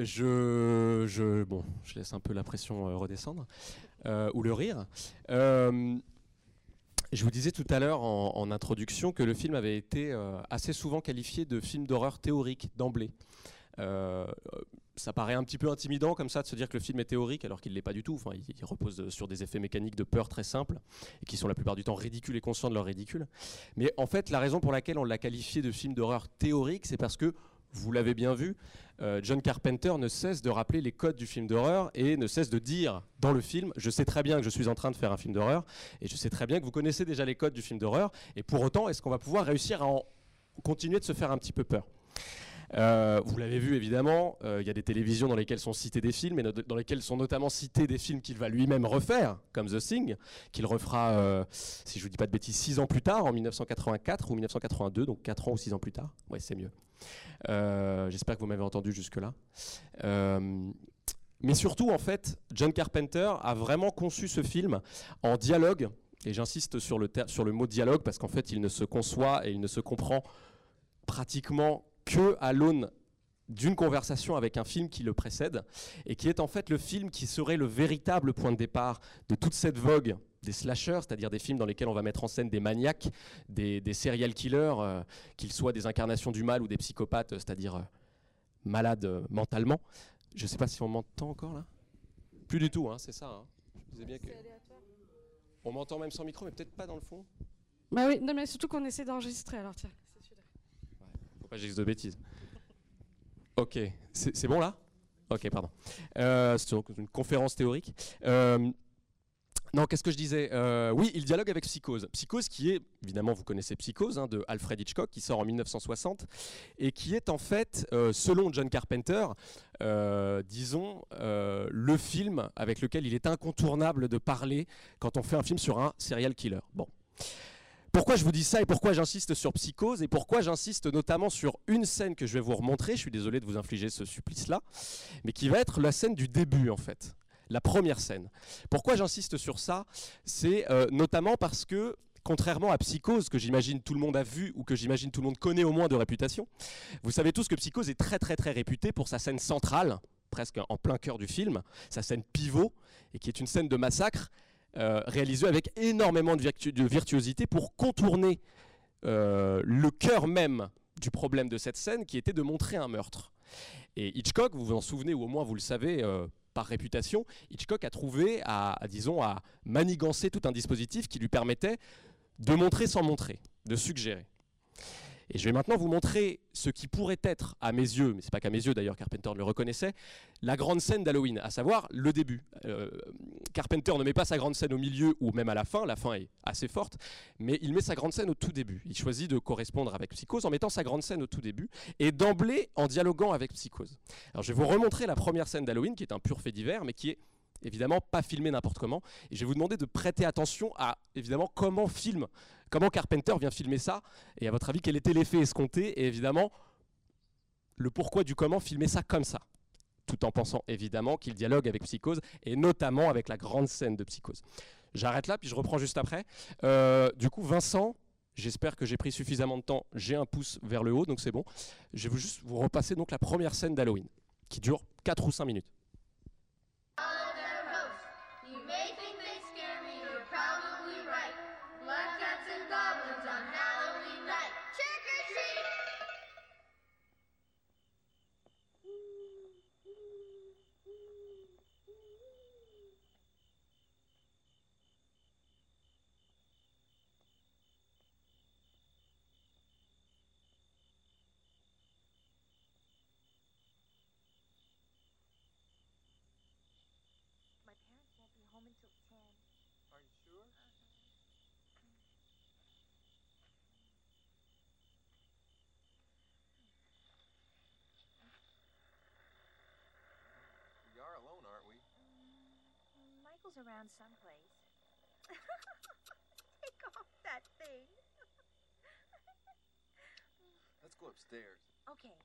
je, je, bon, je laisse un peu la pression euh, redescendre, euh, ou le rire. Euh, je vous disais tout à l'heure en, introduction que le film avait été assez souvent qualifié de film d'horreur théorique d'emblée. Ça paraît un petit peu intimidant comme ça de se dire que le film est théorique alors qu'il ne l'est pas du tout. Enfin, il repose sur des effets mécaniques de peur très simples et qui sont la plupart du temps ridicules et conscients de leur ridicule. Mais en fait, la raison pour laquelle on l'a qualifié de film d'horreur théorique, c'est parce que vous l'avez bien vu, euh, John Carpenter ne cesse de rappeler les codes du film d'horreur et ne cesse de dire dans le film Je sais très bien que je suis en train de faire un film d'horreur et je sais très bien que vous connaissez déjà les codes du film d'horreur et pour autant, est-ce qu'on va pouvoir réussir à continuer de se faire un petit peu peur? Euh, vous l'avez vu évidemment, euh, il y a des télévisions dans lesquelles sont cités des films et dans lesquelles sont notamment cités des films qu'il va lui-même refaire, comme The Thing, qu'il refera, si je vous dis pas de bêtises, 6 ans plus tard, en 1984 ou 1982, donc 4 ans ou 6 ans plus tard. Ouais, c'est mieux. Euh, J'espère que vous m'avez entendu jusque-là. Euh, mais surtout, en fait, John Carpenter a vraiment conçu ce film en dialogue, et j'insiste sur le, mot dialogue parce qu'en fait, il ne se conçoit et il ne se comprend pratiquement que à l'aune d'une conversation avec un film qui le précède et qui est en fait le film qui serait le véritable point de départ de toute cette vogue des slashers, c'est-à-dire des films dans lesquels on va mettre en scène des maniaques, des, des serial killers, euh, qu'ils soient des incarnations du mal ou des psychopathes, c'est-à-dire euh, malades euh, mentalement. Je ne sais pas si on m'entend encore là? Plus du tout, hein, c'est ça. hein. Je disais bien que... On m'entend même sans micro, mais peut-être pas dans le fond. Bah oui, non mais surtout qu'on essaie d'enregistrer alors tiens. c'est celui-là. Faut pas que de bêtises. Ok, c'est bon là? Ok, pardon. Euh, c'est donc une conférence théorique. Euh, non, qu'est-ce que je disais Euh, Oui, il dialogue avec Psychose. Psychose qui est, évidemment, vous connaissez Psychose, hein, de Alfred Hitchcock, qui sort en 1960, et qui est en fait, euh, selon John Carpenter, euh, disons, le film avec lequel il est incontournable de parler quand on fait un film sur un serial killer. Bon. Pourquoi je vous dis ça et pourquoi j'insiste sur Psychose et pourquoi j'insiste notamment sur une scène que je vais vous remontrer, je suis désolé de vous infliger ce supplice-là, mais qui va être la scène du début en fait, la première scène. Pourquoi j'insiste sur ça? C'est euh, notamment parce que contrairement à Psychose, que j'imagine tout le monde a vu ou que j'imagine tout le monde connaît au moins de réputation, vous savez tous que Psychose est très très très réputé pour sa scène centrale, presque en plein cœur du film, sa scène pivot, et qui est une scène de massacre euh, réalisée avec énormément de, virtu- de virtuosité pour contourner euh, le cœur même du problème de cette scène, qui était de montrer un meurtre. Et Hitchcock, vous vous en souvenez, ou au moins vous le savez par réputation, Hitchcock a trouvé à, disons, à manigancer tout un dispositif qui lui permettait de montrer sans montrer, de suggérer. Et je vais maintenant vous montrer ce qui pourrait être, à mes yeux, mais c'est pas qu'à mes yeux d'ailleurs, Carpenter le reconnaissait, la grande scène d'Halloween, à savoir le début. Euh, Carpenter ne met pas sa grande scène au milieu ou même à la fin, la fin est assez forte, mais il met sa grande scène au tout début. Il choisit de correspondre avec Psychose en mettant sa grande scène au tout début et d'emblée en dialoguant avec Psychose. Alors je vais vous remontrer la première scène d'Halloween qui est un pur fait divers, mais qui est évidemment pas filmé n'importe comment. Et je vais vous demander de prêter attention à évidemment comment filme, comment Carpenter vient filmer ça, et à votre avis quel était l'effet escompté, et évidemment le pourquoi du comment filmer ça comme ça? Tout en pensant évidemment qu'il dialogue avec Psychose, et notamment avec la grande scène de Psychose. J'arrête là, puis je reprends juste après. Euh, du coup, Vincent, j'espère que j'ai pris suffisamment de temps. J'ai un pouce vers le haut, donc c'est bon. Je vais juste vous repasser donc la première scène d'Halloween, qui dure 4 ou 5 minutes. Around someplace. Take off that thing. Let's go upstairs. Okay.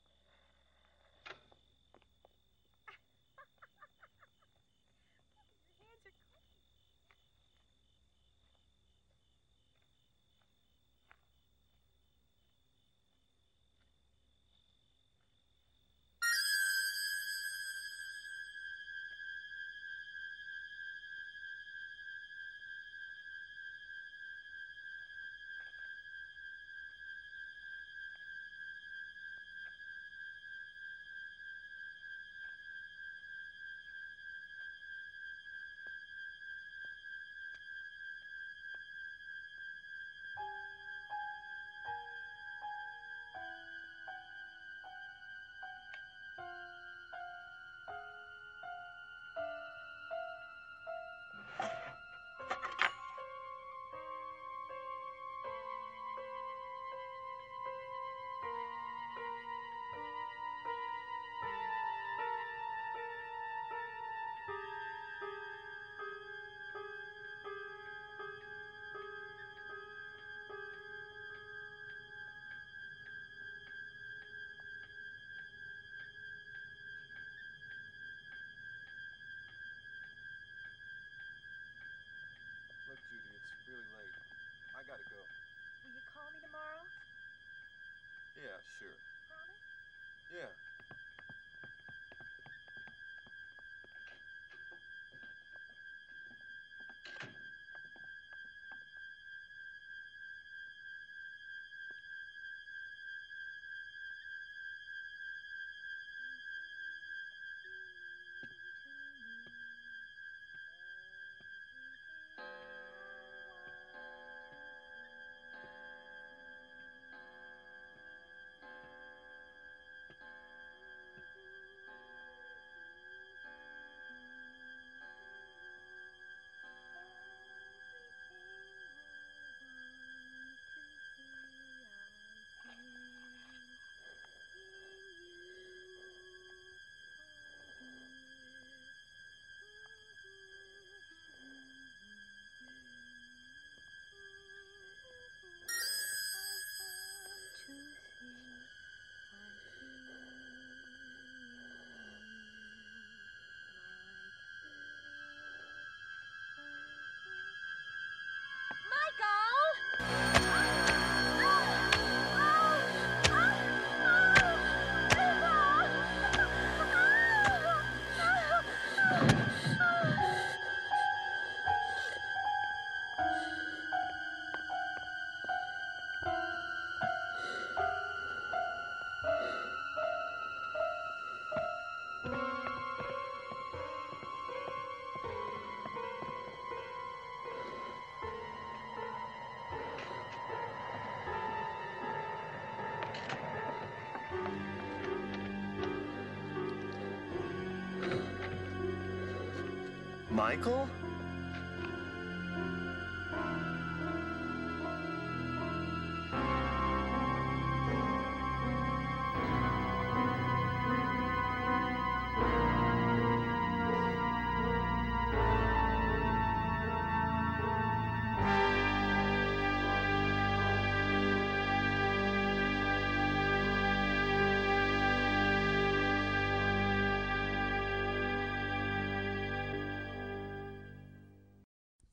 Michael?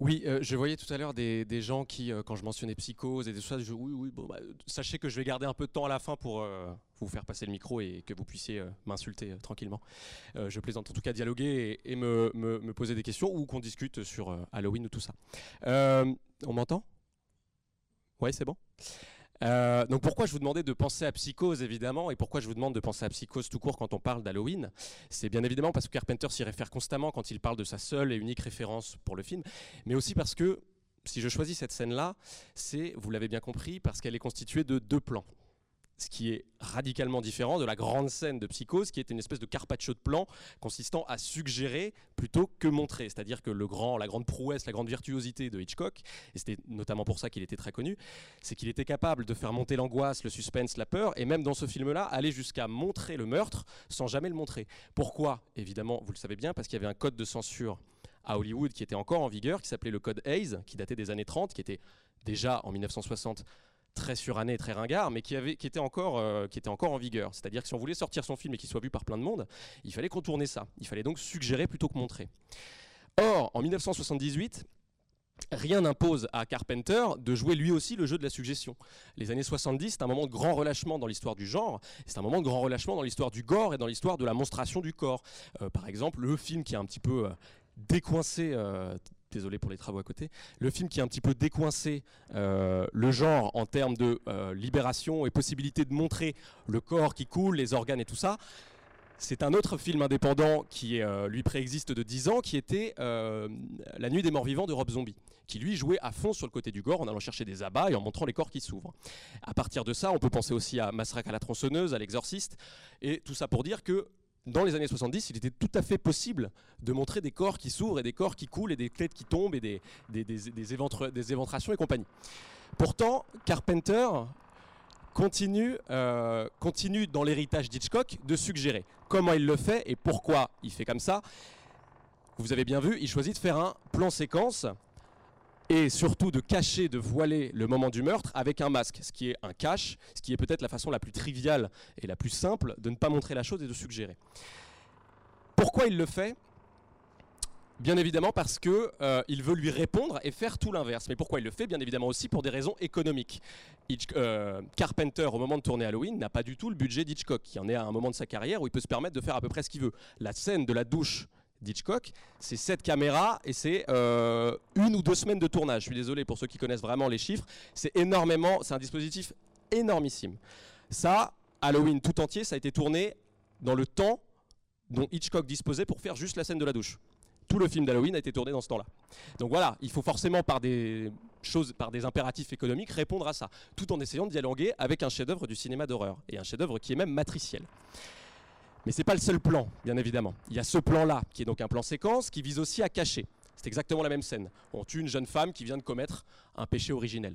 Oui, euh, je voyais tout à l'heure des, des gens qui, euh, quand je mentionnais psychose et tout ça, je, oui, oui, bon, bah, sachez que je vais garder un peu de temps à la fin pour euh, vous faire passer le micro et que vous puissiez m'insulter tranquillement. Je plaisante en tout cas dialoguer et, me, me- poser des questions ou qu'on discute sur Halloween ou tout ça. On m'entend? Ouais, c'est bon? Euh, donc pourquoi je vous demandais de penser à Psychose évidemment et pourquoi je vous demande de penser à Psychose tout court quand on parle d'Halloween? C'est bien évidemment parce que Carpenter s'y réfère constamment quand il parle de sa seule et unique référence pour le film, mais aussi parce que si je choisis cette scène-là, c'est, vous l'avez bien compris, parce qu'elle est constituée de deux plans. Ce qui est radicalement différent de la grande scène de Psychose, qui est une espèce de carpaccio de plan consistant à suggérer plutôt que montrer. C'est-à-dire que grand, la grande prouesse, la grande virtuosité de Hitchcock, et c'était notamment pour ça qu'il était très connu, c'est qu'il était capable de faire monter l'angoisse, le suspense, la peur, et même dans ce film-là, aller jusqu'à montrer le meurtre sans jamais le montrer. Pourquoi? Évidemment, vous le savez bien, parce qu'il y avait un code de censure à Hollywood qui était encore en vigueur, qui s'appelait le code Hayes, qui datait des années 30, qui était déjà en 1960 très suranné, très ringard, mais qui, avait, qui, était encore, euh, qui était encore en vigueur. C'est-à-dire que si on voulait sortir son film et qu'il soit vu par plein de monde, il fallait contourner ça. Il fallait donc suggérer plutôt que montrer. Or, en 1978, rien n'impose à Carpenter de jouer lui aussi le jeu de la suggestion. Les années 70, c'est un moment de grand relâchement dans l'histoire du genre, c'est un moment de grand relâchement dans l'histoire du gore et dans l'histoire de la monstration du corps. Euh, par exemple, le film qui est un petit peu euh, décoincé, désolé pour les travaux à côté, le film qui a un petit peu décoincé euh, le genre en termes de euh, libération et possibilité de montrer le corps qui coule, les organes et tout ça. C'est un autre film indépendant qui euh, lui préexiste de 10 ans, qui était La Nuit des Morts Vivants de Rob Zombie, qui lui jouait à fond sur le côté du gore en allant chercher des abats et en montrant les corps qui s'ouvrent. À partir de ça, on peut penser aussi à Massacre à la tronçonneuse, à L'Exorciste, et tout ça pour dire que dans les années 70, il était tout à fait possible de montrer des corps qui s'ouvrent et des corps qui coulent et des têtes qui tombent et des, des, des- des des éventrations et compagnie. Pourtant, Carpenter continue, euh, continue dans l'héritage d'Hitchcock de suggérer comment il le fait et pourquoi il fait comme ça? Vous avez bien vu, il choisit de faire un plan séquence et surtout de cacher, de voiler le moment du meurtre avec un masque, ce qui est un cache, ce qui est peut-être la façon la plus triviale et la plus simple de ne pas montrer la chose et de suggérer. Pourquoi il le fait? Bien évidemment parce que euh, il veut lui répondre et faire tout l'inverse. Mais pourquoi il le fait? Bien évidemment aussi pour des raisons économiques. Euh, Carpenter, au moment de tourner Halloween, n'a pas du tout le budget d'Hitchcock, qui en est à un moment de sa carrière où il peut se permettre de faire à peu près ce qu'il veut. La scène de la douche d'Hitchcock, c'est cette caméra et c'est euh, une ou deux semaines de tournage. Je suis désolé pour ceux qui connaissent vraiment les chiffres. C'est énormément, c'est un dispositif énormissime. Ça, Halloween tout entier, ça a été tourné dans le temps dont Hitchcock disposait pour faire juste la scène de la douche. Tout le film d'Halloween a été tourné dans ce temps-là. Donc voilà, il faut forcément par des choses, par des impératifs économiques, répondre à ça, tout en essayant de dialoguer avec un chef-d'œuvre du cinéma d'horreur et un chef-d'œuvre qui est même matriciel. Mais c'est pas le seul plan, bien évidemment. Il y a ce plan-là, qui est donc un plan séquence, qui vise aussi à cacher. C'est exactement la même scène. On tue une jeune femme qui vient de commettre un péché originel.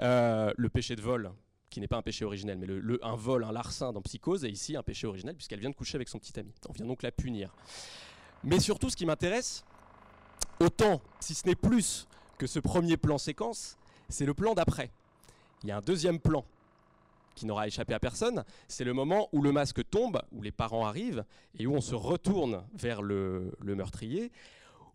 Euh, le péché de vol, qui n'est pas un péché originel, mais un vol, un larcin dans Psychose, est ici un péché originel, puisqu'elle vient de coucher avec son petit ami. On vient donc la punir. Mais surtout, ce qui m'intéresse, autant, si ce n'est plus que ce premier plan séquence, c'est le plan d'après. Il y a un deuxième plan qui n'aura échappé à personne, c'est le moment où le masque tombe, où les parents arrivent, et où on se retourne vers le, meurtrier,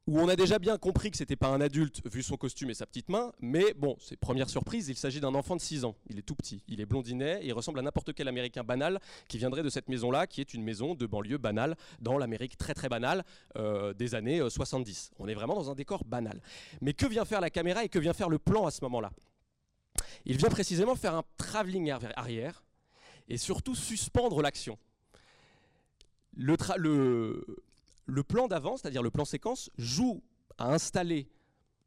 où on a déjà bien compris que c'était pas un adulte vu son costume et sa petite main, mais bon, c'est première surprise, il s'agit d'un enfant de 6 ans. Il est tout petit, il est blondinet, et il ressemble à n'importe quel américain banal qui viendrait de cette maison-là, qui est une maison de banlieue banale dans l'Amérique très très banale euh, des années euh, 70. On est vraiment dans un décor banal. Mais que vient faire la caméra et que vient faire le plan à ce moment-là? Il vient précisément faire un travelling ar- arrière et surtout suspendre l'action. Le plan d'avant, c'est-à-dire le plan séquence, joue à installer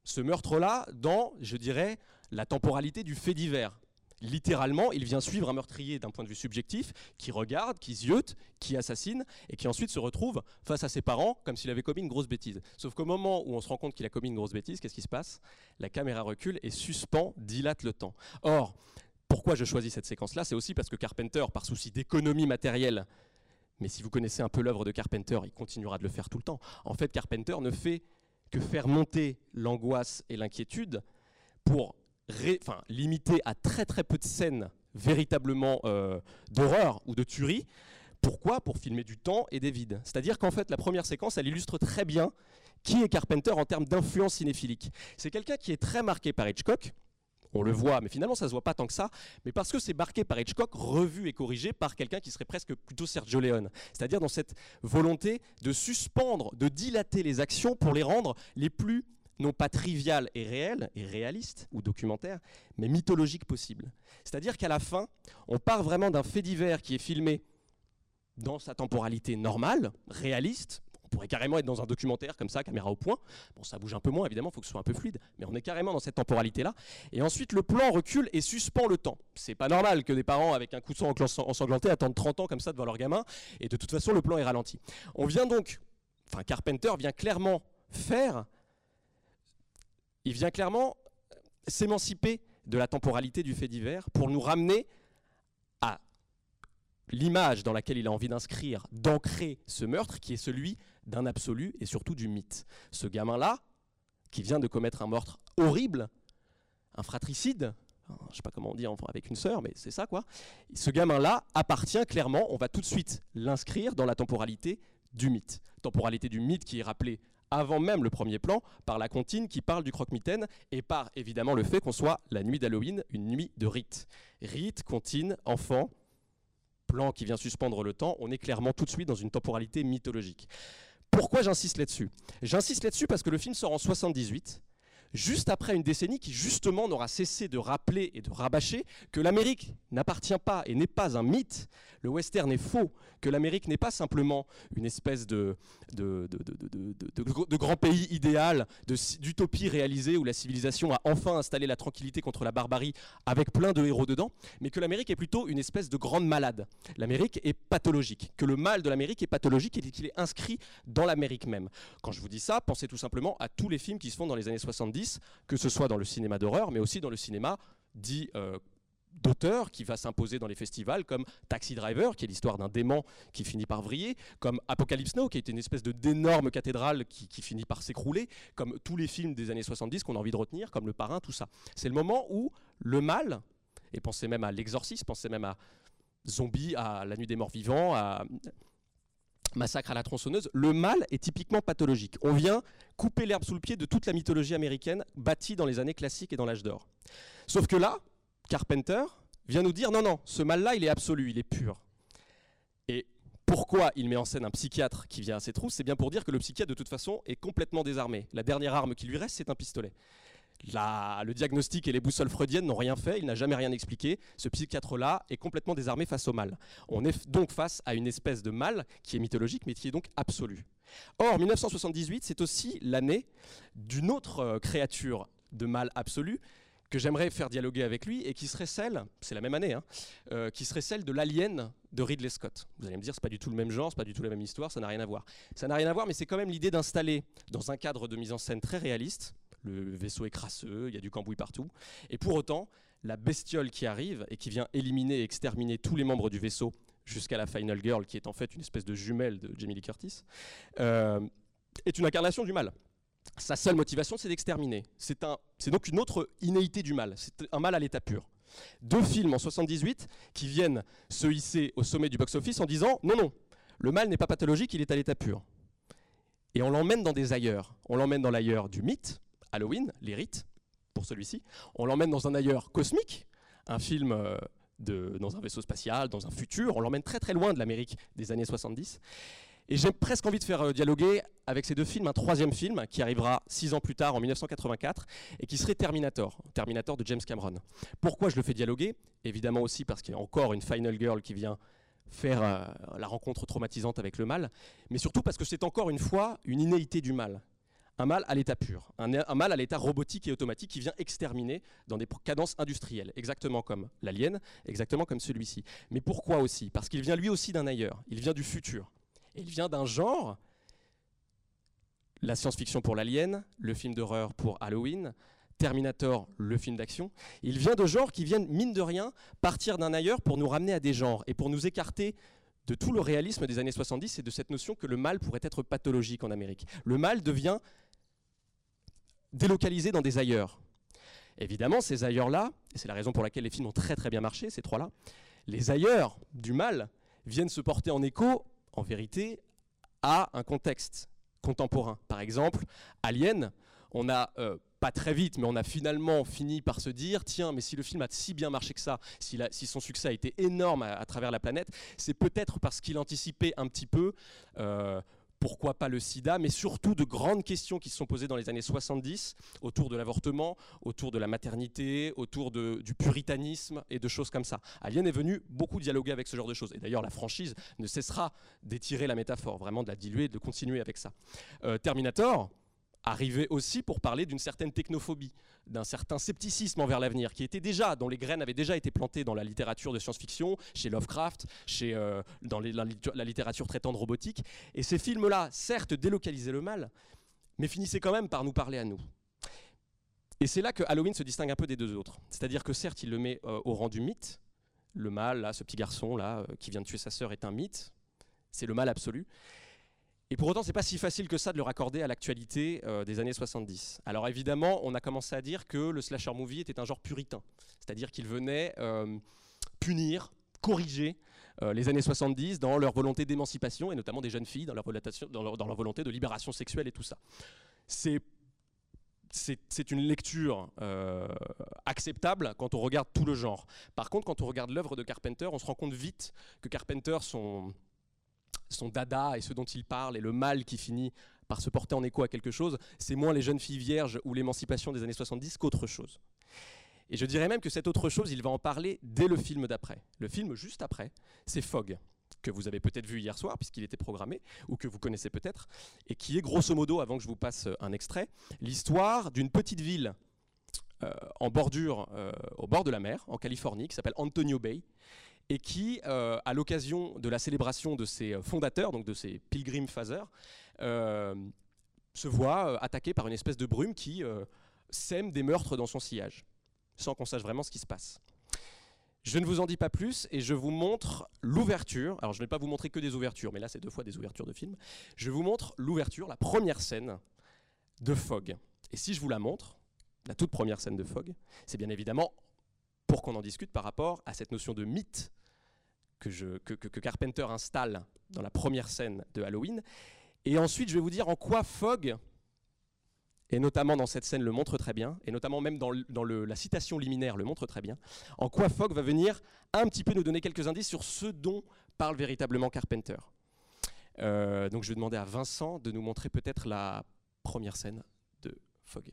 ce meurtre-là dans, je dirais, la temporalité du fait divers. Littéralement, il vient suivre un meurtrier d'un point de vue subjectif, qui regarde, qui ziote, qui assassine, et qui ensuite se retrouve face à ses parents comme s'il avait commis une grosse bêtise. Sauf qu'au moment où on se rend compte qu'il a commis une grosse bêtise, qu'est-ce qui se passe? La caméra recule et suspend, dilate le temps. Or, pourquoi je choisis cette séquence-là? C'est aussi parce que Carpenter, par souci d'économie matérielle, mais si vous connaissez un peu l'œuvre de Carpenter, il continuera de le faire tout le temps. En fait, Carpenter ne fait que faire monter l'angoisse et l'inquiétude pour enfin, limiter à très très peu de scènes véritablement euh, d'horreur ou de tuerie. Pourquoi? Pour filmer du temps et des vides. C'est-à-dire qu'en fait, la première séquence, elle illustre très bien qui est Carpenter en termes d'influence cinéphilique. C'est quelqu'un qui est très marqué par Hitchcock. On le voit, mais finalement ça se voit pas tant que ça, mais parce que c'est marqué par Hitchcock, revu et corrigé par quelqu'un qui serait presque plutôt Sergio Leone. C'est-à-dire dans cette volonté de suspendre, de dilater les actions pour les rendre les plus non pas triviales et réelles, et réalistes ou documentaires, mais mythologiques possibles. C'est-à-dire qu'à la fin, on part vraiment d'un fait divers qui est filmé dans sa temporalité normale, réaliste. On pourrait carrément être dans un documentaire comme ça, caméra au point. Bon, ça bouge un peu moins, évidemment, il faut que ce soit un peu fluide, mais on est carrément dans cette temporalité-là. Et ensuite, le plan recule et suspend le temps. C'est pas normal que des parents avec un coup de sang ensanglanté attendent 30 ans comme ça devant leur gamin, et de toute façon, le plan est ralenti. On vient donc, enfin, Carpenter vient clairement faire, il vient clairement s'émanciper de la temporalité du fait divers pour nous ramener à l'image dans laquelle il a envie d'inscrire, d'ancrer ce meurtre qui est celui d'un absolu et surtout du mythe. Ce gamin-là, qui vient de commettre un meurtre horrible, un fratricide, je ne sais pas comment on dit avec une sœur, mais c'est ça quoi. Ce gamin-là appartient clairement, on va tout de suite l'inscrire dans la temporalité du mythe. Temporalité du mythe qui est rappelée avant même le premier plan par la comptine qui parle du croque-mitaine et par évidemment le fait qu'on soit la nuit d'Halloween, une nuit de rite. Rite, comptine, enfant, plan qui vient suspendre le temps, on est clairement tout de suite dans une temporalité mythologique. Pourquoi j'insiste là-dessus? J'insiste là-dessus parce que le film sort en 78, juste après une décennie qui justement n'aura cessé de rappeler et de rabâcher que l'Amérique n'appartient pas et n'est pas un mythe, le western est faux, que l'Amérique n'est pas simplement une espèce de, de, de- de- grand pays idéal, d'utopie réalisée où la civilisation a enfin installé la tranquillité contre la barbarie avec plein de héros dedans, mais que l'Amérique est plutôt une espèce de grande malade. L'Amérique est pathologique, que le mal de l'Amérique est pathologique et qu'il est inscrit dans l'Amérique même. Quand je vous dis ça, pensez tout simplement à tous les films qui se font dans les années 70, que ce soit dans le cinéma d'horreur, mais aussi dans le cinéma dit euh, d'auteur qui va s'imposer dans les festivals, comme Taxi Driver, qui est l'histoire d'un dément qui finit par vriller, comme Apocalypse Now, qui est une espèce d'énorme cathédrale qui, qui finit par s'écrouler, comme tous les films des années 70 qu'on a envie de retenir, comme Le Parrain, tout ça. C'est le moment où le mal, et pensez même à L'Exorciste, pensez même à Zombie, à La Nuit des Morts Vivants, à Massacre à la tronçonneuse, le mal est typiquement pathologique. On vient couper l'herbe sous le pied de toute la mythologie américaine bâtie dans les années classiques et dans l'âge d'or. Sauf que là, Carpenter vient nous dire non, non, ce mal-là, il est absolu, il est pur. Et pourquoi il met en scène un psychiatre qui vient à ses trousses? C'est bien pour dire que le psychiatre, de toute façon, est complètement désarmé. La dernière arme qui lui reste, c'est un pistolet. Le diagnostic et les boussoles freudiennes n'ont rien fait, il n'a jamais rien expliqué. Ce psychiatre-là est complètement désarmé face au mal. On est donc face à une espèce de mal qui est mythologique, mais qui est donc absolu. Or, 1978, c'est aussi l'année d'une autre euh, créature de mal absolu que j'aimerais faire dialoguer avec lui et qui serait celle, c'est la même année, hein, euh, qui serait celle de l'Alien de Ridley Scott. Vous allez me dire, c'est pas du tout le même genre, c'est pas du tout la même histoire, ça n'a rien à voir. Ça n'a rien à voir, mais c'est quand même l'idée d'installer dans un cadre de mise en scène très réaliste. Le vaisseau est crasseux, il y a du cambouis partout, et pour autant, la bestiole qui arrive et qui vient éliminer et exterminer tous les membres du vaisseau jusqu'à la Final Girl, qui est en fait une espèce de jumelle de Jamie Lee Curtis, euh, est une incarnation du mal. Sa seule motivation, c'est d'exterminer. C'est donc une autre inéité du mal. C'est un mal à l'état pur. Deux films en 78 qui viennent se hisser au sommet du box-office en disant non, non, le mal n'est pas pathologique, il est à l'état pur. Et on l'emmène dans des ailleurs. On l'emmène dans l'ailleurs du mythe, Halloween, les rites, pour celui-ci. On l'emmène dans un ailleurs cosmique, un film euh, dans un vaisseau spatial, dans un futur. On l'emmène très très loin de l'Amérique des années 70. Et j'ai presque envie de faire euh, dialoguer avec ces deux films un troisième film qui arrivera six ans plus tard, en 1984, et qui serait Terminator, Terminator de James Cameron. Pourquoi je le fais dialoguer? Évidemment aussi parce qu'il y a encore une Final Girl qui vient faire euh, la rencontre traumatisante avec le mal, mais surtout parce que c'est encore une fois une inéité du mal. Un mal à l'état pur, un, mal à l'état robotique et automatique qui vient exterminer dans des cadences industrielles, exactement comme l'alien, exactement comme celui-ci. Mais pourquoi aussi? Parce qu'il vient lui aussi d'un ailleurs, il vient du futur. Il vient d'un genre, la science-fiction pour l'alien, le film d'horreur pour Halloween, Terminator, le film d'action. Il vient de genres qui viennent, mine de rien, partir d'un ailleurs pour nous ramener à des genres et pour nous écarter de tout le réalisme des années 70 et de cette notion que le mal pourrait être pathologique en Amérique. Le mal devient délocalisé dans des ailleurs. Évidemment, ces ailleurs-là, et c'est la raison pour laquelle les films ont très très bien marché, ces trois-là, les ailleurs du mal viennent se porter en écho, en vérité, à un contexte contemporain. Par exemple, Alien, on a, euh, pas très vite, mais on a finalement fini par se dire, tiens, mais si le film a si bien marché que ça, si, son succès a été énorme à, à travers la planète, c'est peut-être parce qu'il anticipait un petit peu, euh, pourquoi pas le sida, mais surtout de grandes questions qui se sont posées dans les années 70 autour de l'avortement, autour de la maternité, autour du puritanisme et de choses comme ça. Alien est venu beaucoup dialoguer avec ce genre de choses. Et d'ailleurs, la franchise ne cessera d'étirer la métaphore, vraiment de la diluer, de continuer avec ça. Euh, Terminator arrivait aussi pour parler d'une certaine technophobie, d'un certain scepticisme envers l'avenir, qui était déjà, dont les graines avaient déjà été plantées dans la littérature de science-fiction, chez Lovecraft, chez, euh, dans la littérature traitant de robotique. Et ces films-là, certes, délocalisaient le mal, mais finissaient quand même par nous parler à nous. Et c'est là que Halloween se distingue un peu des deux autres. C'est-à-dire que certes, il le met euh, au rang du mythe. Le mal, là, ce petit garçon là, euh, qui vient de tuer sa sœur est un mythe. C'est le mal absolu. Et pour autant, c'est pas si facile que ça de le raccorder à l'actualité euh, des années 70. Alors évidemment, on a commencé à dire que le slasher movie était un genre puritain, c'est-à-dire qu'il venait euh, punir, corriger euh, les années 70 dans leur volonté d'émancipation et notamment des jeunes filles dans leur, volonté de libération sexuelle et tout ça. C'est une lecture acceptable quand on regarde tout le genre. Par contre, quand on regarde l'œuvre de Carpenter, on se rend compte vite que Carpenter, son, son dada et ce dont il parle et le mal qui finit par se porter en écho à quelque chose, c'est moins les jeunes filles vierges ou l'émancipation des années 70 qu'autre chose. Et je dirais même que cette autre chose, il va en parler dès le film d'après. Le film juste après, c'est Fog, que vous avez peut-être vu hier soir, puisqu'il était programmé, ou que vous connaissez peut-être, et qui est grosso modo, avant que je vous passe un extrait, l'histoire d'une petite ville euh, en bordure, euh, au bord de la mer, en Californie, qui s'appelle Antonio Bay, et qui, euh, à l'occasion de la célébration de ses euh, fondateurs, donc de ses Pilgrim Fathers, euh, se voit attaqué par une espèce de brume qui sème des meurtres dans son sillage, sans qu'on sache vraiment ce qui se passe. Je ne vous en dis pas plus et je vous montre l'ouverture. Alors je ne vais pas vous montrer que des ouvertures, mais là c'est deux fois des ouvertures de films. Je vous montre l'ouverture, la première scène de Fog. Et si je vous la montre, la toute première scène de Fog, c'est bien évidemment pour qu'on en discute par rapport à cette notion de mythe que, Carpenter installe dans la première scène de Halloween. Et ensuite, je vais vous dire en quoi Fogg, et notamment dans cette scène, le montre très bien, et notamment même dans, la citation liminaire le montre très bien, en quoi Fogg va venir un petit peu nous donner quelques indices sur ce dont parle véritablement Carpenter. Euh, donc je vais demander à Vincent de nous montrer peut-être la première scène de Fogg.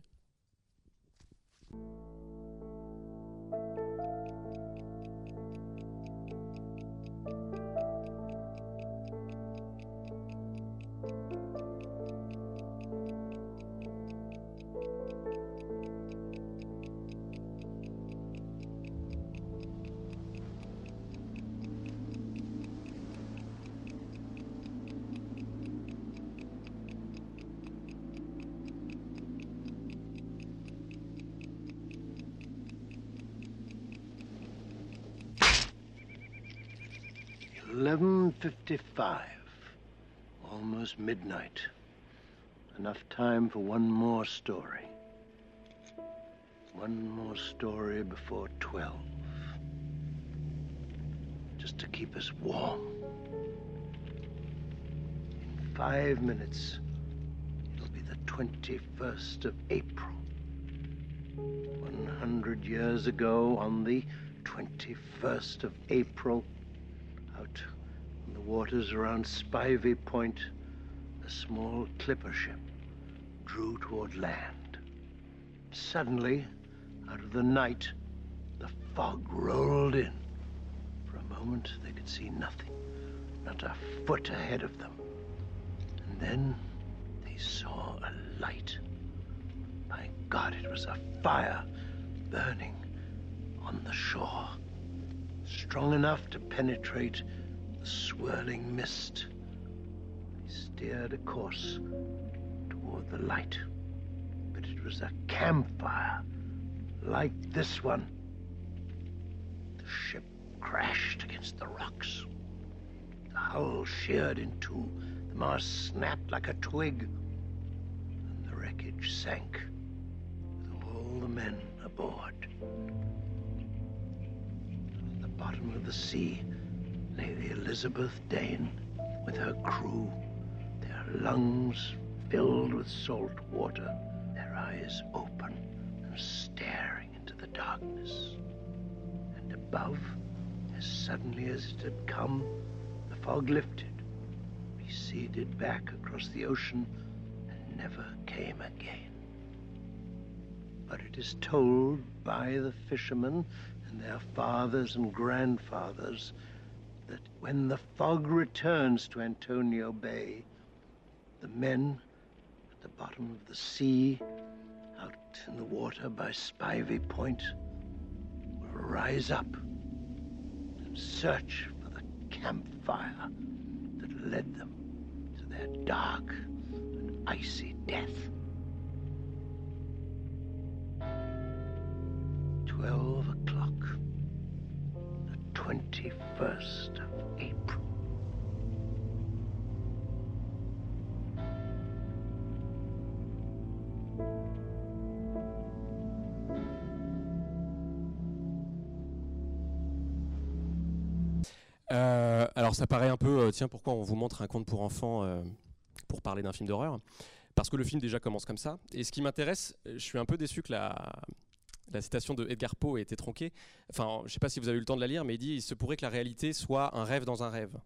Eleven fifty-five. Almost midnight. Enough time for one more story. One more story before twelve. Just to keep us warm. In five minutes, it'll be the 21st of April. 100 years ago, on the 21st of April, out on the waters around Spivey Point, a small clipper ship drew toward land. Suddenly, out of the night, the fog rolled in. For a moment, they could see nothing, not a foot ahead of them. And then they saw a light. By God, it was a fire burning on the shore, strong enough to penetrate the swirling mist. He steered a course toward the light, but it was a campfire like this one. The ship crashed against the rocks. The hull sheared in two, the mast snapped like a twig, and the wreckage sank with all the men aboard. Bottom of the sea lay the Elizabeth Dane with her crew, their lungs filled with salt water, their eyes open and staring into the darkness. And above, as suddenly as it had come, the fog lifted, receded back across the ocean, and never came again. But it is told by the fishermen and their fathers and grandfathers that when the fog returns to Antonio Bay, the men at the bottom of the sea, out in the water by Spivey Point, will rise up and search for the campfire that led them to their dark and icy death. Twelve o'clock, 21st of April. Euh, alors ça paraît un peu, euh, tiens, pourquoi on vous montre un conte pour enfants euh, pour parler d'un film d'horreur? Parce que le film déjà commence comme ça. Et ce qui m'intéresse, je suis un peu déçu que la, la citation de Edgar Poe ait été tronquée. Enfin, je ne sais pas si vous avez eu le temps de la lire, mais il dit il se pourrait que la réalité soit un rêve dans un rêve.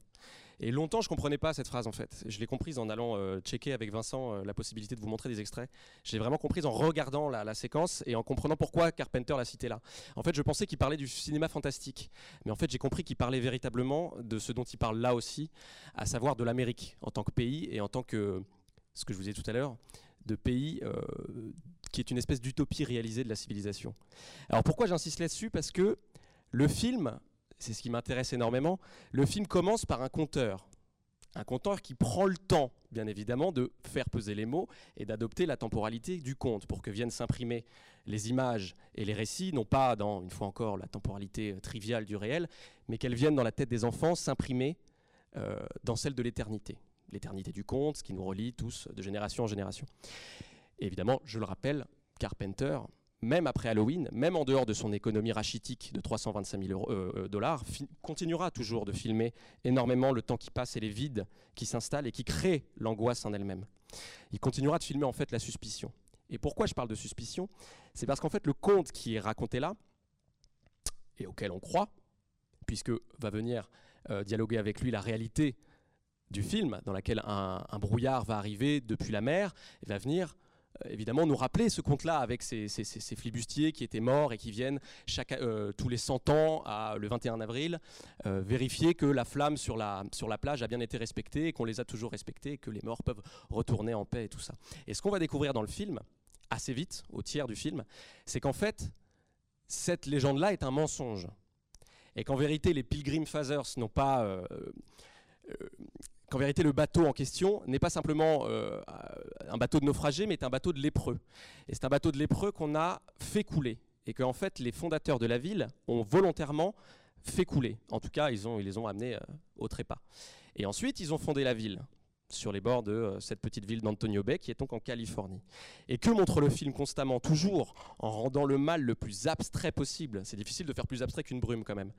Et longtemps, je comprenais pas cette phrase en fait. Je l'ai comprise en allant euh, checker avec Vincent euh, la possibilité de vous montrer des extraits. Je l'ai vraiment comprise en regardant la, la séquence et en comprenant pourquoi Carpenter l'a cité là. En fait, je pensais qu'il parlait du cinéma fantastique, mais en fait, j'ai compris qu'il parlait véritablement de ce dont il parle là aussi, à savoir de l'Amérique en tant que pays et en tant que ce que je vous disais tout à l'heure, de pays euh, qui est une espèce d'utopie réalisée de la civilisation. Alors pourquoi j'insiste là-dessus? Parce que le film, c'est ce qui m'intéresse énormément, le film commence par un conteur. Un conteur qui prend le temps, bien évidemment, de faire peser les mots et d'adopter la temporalité du conte pour que viennent s'imprimer les images et les récits, non pas dans, une fois encore, la temporalité triviale du réel, mais qu'elles viennent dans la tête des enfants s'imprimer euh, dans celle de l'éternité. L'éternité du conte, ce qui nous relie tous de génération en génération. Évidemment, je le rappelle, Carpenter, même après Halloween, même en dehors de son économie rachitique de 325 000 euros, euh, euh, dollars, continuera toujours de filmer énormément le temps qui passe et les vides qui s'installent et qui créent l'angoisse en elle-même. Il continuera de filmer en fait la suspicion. Et pourquoi je parle de suspicion? C'est parce qu'en fait le conte qui est raconté là, et auquel on croit, puisque va venir euh, dialoguer avec lui la réalité du film, dans laquelle un, un brouillard va arriver depuis la mer, et va venir évidemment nous rappeler ce conte-là avec ces, ces- ces- flibustiers qui étaient morts et qui viennent euh, tous les 100 ans, à, le 21 avril, euh, vérifier que la flamme sur la, sur la plage a bien été respectée qu'on les a toujours respectés que les morts peuvent retourner en paix et tout ça. Et ce qu'on va découvrir dans le film, assez vite, au tiers du film, c'est qu'en fait, cette légende-là est un mensonge. Et qu'en vérité, les Pilgrim Fathers n'ont pas... euh, euh, qu'en vérité le bateau en question n'est pas simplement euh, un bateau de naufragés, mais est un bateau de lépreux. Et c'est un bateau de lépreux qu'on a fait couler. Et qu'en fait, les fondateurs de la ville ont volontairement fait couler. En tout cas, ils, ont, les ont amenés euh, au trépas. Et ensuite, ils ont fondé la ville, sur les bords de euh, cette petite ville d'Antonio Bay, qui est donc en Californie. Et que montre le film constamment Toujours en rendant le mal le plus abstrait possible? C'est difficile de faire plus abstrait qu'une brume, quand même.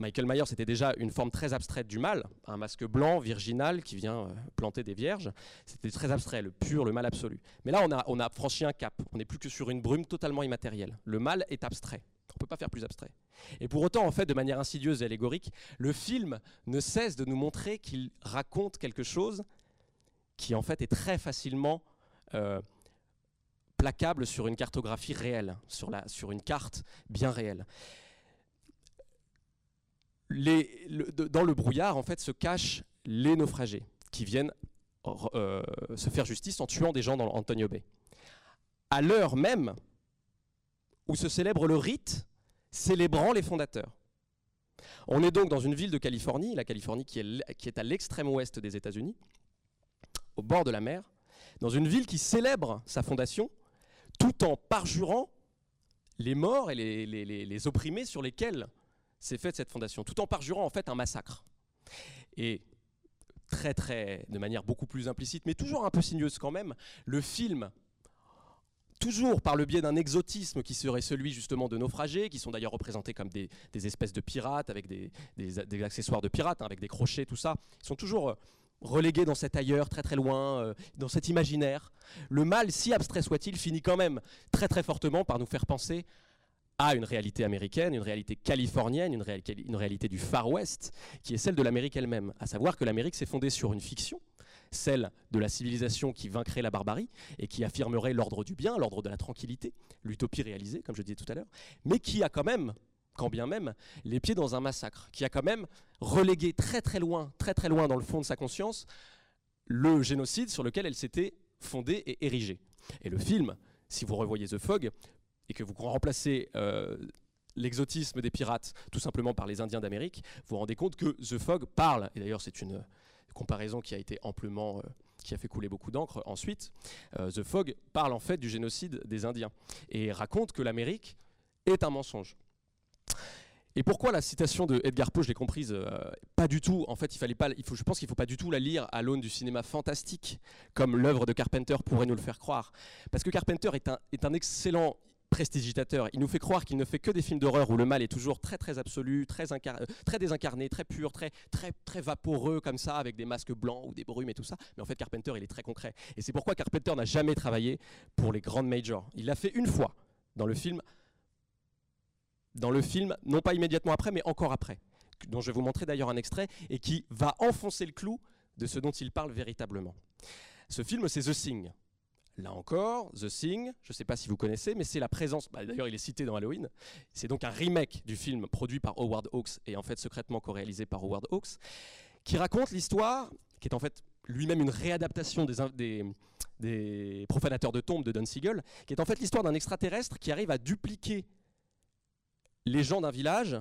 Michael Myers, c'était déjà une forme très abstraite du mal, un masque blanc, virginal, qui vient euh, planter des vierges. C'était très abstrait, le pur, le mal absolu. Mais là, on a, on a franchi un cap. On n'est plus que sur une brume totalement immatérielle. Le mal est abstrait. On ne peut pas faire plus abstrait. Et pour autant, en fait, de manière insidieuse et allégorique, le film ne cesse de nous montrer qu'il raconte quelque chose qui, en fait, est très facilement euh, placable sur une cartographie réelle, sur une carte bien réelle dans le brouillard, en fait, se cachent les naufragés qui viennent euh, se faire justice en tuant des gens dans Antonio Bay. À l'heure même où se célèbre le rite célébrant les fondateurs. On est donc dans une ville de Californie, la Californie qui est, à l'extrême ouest des États-Unis, au bord de la mer, dans une ville qui célèbre sa fondation, tout en parjurant les morts et les opprimés sur lesquels s'est faite cette fondation, tout en parjurant en fait un massacre. Et très très, de manière beaucoup plus implicite, mais toujours un peu sinueuse quand même, le film toujours par le biais d'un exotisme qui serait celui justement de naufragés, qui sont d'ailleurs représentés comme des, espèces de pirates, avec des accessoires de pirates, hein, avec des crochets, tout ça. Ils sont toujours euh, relégués dans cet ailleurs, très très loin, euh, dans cet imaginaire. Le mal, si abstrait soit-il, finit quand même très très fortement par nous faire penser à une réalité américaine, une réalité californienne, une, réali- une réalité du Far West, qui est celle de l'Amérique elle-même. À savoir que l'Amérique s'est fondée sur une fiction, celle de la civilisation qui vaincrait la barbarie et qui affirmerait l'ordre du bien, l'ordre de la tranquillité, l'utopie réalisée, comme je disais tout à l'heure, mais qui a quand même, quand bien même, les pieds dans un massacre, qui a quand même relégué très très loin, très très loin dans le fond de sa conscience, le génocide sur lequel elle s'était fondée et érigée. Et le film, si vous revoyez The Fog, et que vous remplacez euh, l'exotisme des pirates tout simplement par les Indiens d'Amérique, vous vous rendez compte que The Fog parle, et d'ailleurs c'est une comparaison qui a été amplement, euh, qui a fait couler beaucoup d'encre ensuite, euh, The Fog parle en fait du génocide des Indiens et raconte que l'Amérique est un mensonge. Et pourquoi la citation de Edgar Poe, je l'ai comprise, pas du tout? En fait, il fallait pas, je pense qu'il ne faut pas du tout la lire à l'aune du cinéma fantastique, comme l'œuvre de Carpenter pourrait nous le faire croire. Parce que Carpenter est un excellent prestigitateur. Il nous fait croire qu'il ne fait que des films d'horreur où le mal est toujours très très absolu, très, euh, très désincarné, très pur, très, très, très vaporeux comme ça, avec des masques blancs ou des brumes et tout ça. Mais en fait, Carpenter, il est très concret. Et c'est pourquoi Carpenter n'a jamais travaillé pour les grandes majors. Il l'a fait une fois dans le film, dans le film, non pas immédiatement après, mais encore après, dont je vais vous montrer d'ailleurs un extrait, et qui va enfoncer le clou de ce dont il parle véritablement. Ce film, c'est The Thing. Là encore, The Thing, je ne sais pas si vous connaissez, mais c'est la présence, bah, d'ailleurs il est cité dans Halloween, c'est donc un remake du film produit par Howard Hawks et en fait secrètement co-réalisé par Howard Hawks, qui raconte l'histoire, qui est en fait lui-même une réadaptation des, des profanateurs de tombes de Don Siegel, qui est en fait l'histoire d'un extraterrestre qui arrive à dupliquer les gens d'un village,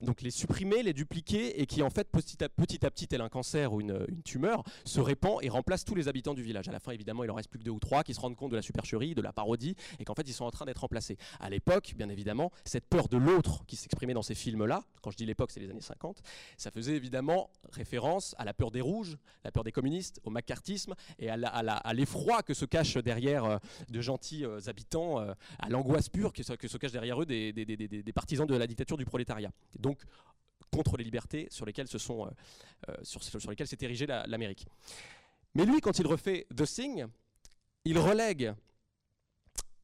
donc les supprimer, les dupliquer, et qui en fait petit à petit, tel un cancer ou une, tumeur, se répand et remplace tous les habitants du village. À la fin, évidemment, il en reste plus que deux ou trois qui se rendent compte de la supercherie, de la parodie, et qu'en fait, ils sont en train d'être remplacés. À l'époque, bien évidemment, cette peur de l'autre qui s'exprimait dans ces films-là, quand je dis l'époque, c'est les années 50, ça faisait évidemment référence à la peur des rouges, la peur des communistes, au macartisme, et à l'effroi que se cache derrière euh, de gentils euh, habitants, euh, à l'angoisse pure que se, cache derrière eux des, partisans de la dictature du prolétariat. Contre les libertés sur lesquelles se euh, euh, sur, s'est érigée la- l'Amérique. Mais lui, quand il refait The Thing, il relègue,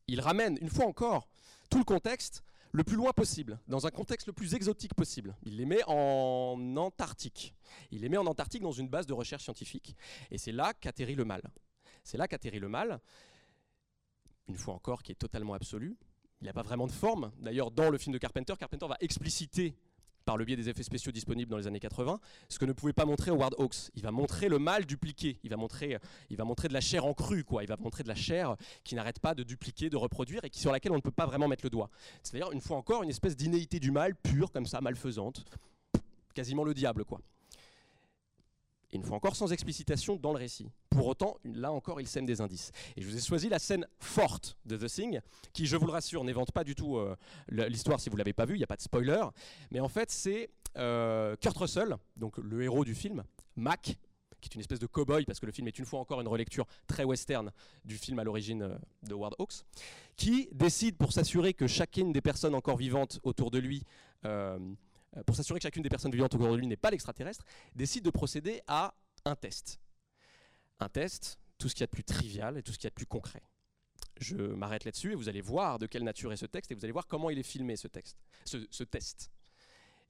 il ramène une fois encore tout le contexte le plus loin possible, dans un contexte le plus exotique possible. Il les met en Antarctique. Il les met en Antarctique dans une base de recherche scientifique. Et c'est là qu'atterrit le mal. C'est là qu'atterrit le mal, une fois encore, qui est totalement absolu. Il n'y a pas vraiment de forme. D'ailleurs, dans le film de Carpenter, Carpenter va expliciter par le biais des effets spéciaux disponibles dans les années 80, ce que ne pouvait pas montrer Howard Hawks. Il va montrer le mal dupliqué, il va montrer, il va montrer de la chair en crue, quoi. il va montrer de la chair qui n'arrête pas de dupliquer, de reproduire et qui, sur laquelle on ne peut pas vraiment mettre le doigt. C'est d'ailleurs, une fois encore, une espèce d'inéité du mal, pure, comme ça, malfaisante, quasiment le diable. quoi. Une fois encore, sans explicitation dans le récit. Pour autant, là encore, il sème des indices. Et je vous ai choisi la scène forte de The Thing, qui, je vous le rassure, n'évente pas du tout euh, l'histoire si vous ne l'avez pas vu, il n'y a pas de spoiler. Mais en fait, c'est euh, Kurt Russell, donc le héros du film, Mac, qui est une espèce de cow-boy, parce que le film est une fois encore une relecture très western du film à l'origine euh, de Howard Hawks, qui décide, pour s'assurer que chacune des personnes encore vivantes autour de lui, pour s'assurer que chacune des personnes vivantes autour de lui n'est pas l'extraterrestre, décide de procéder à un test. Un test, tout ce qu'il y a de plus trivial et tout ce qu'il y a de plus concret. Je m'arrête là-dessus et vous allez voir de quelle nature est ce texte et vous allez voir comment il est filmé ce texte, ce test.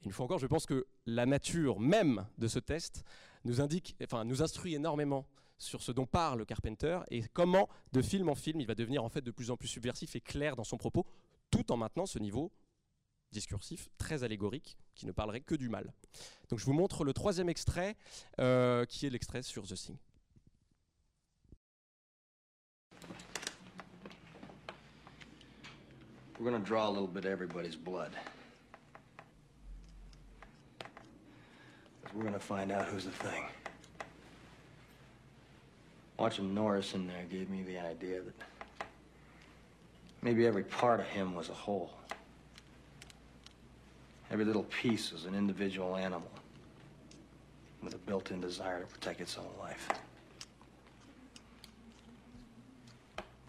Et une fois encore, je pense que la nature même de ce test nous indique, enfin, nous instruit énormément sur ce dont parle Carpenter et comment, de film en film, il va devenir en fait de plus en plus subversif et clair dans son propos, tout en maintenant ce niveau discursif, très allégorique, qui ne parlerait que du mal. Donc je vous montre le troisième extrait, euh, qui est l'extrait sur The Thing. We're going to draw a little bit of everybody's blood. We're going to find out who's the thing. Watching Norris in there gave me the idea that maybe every part of him was a whole. Every little piece was an individual animal with a built-in desire to protect its own life.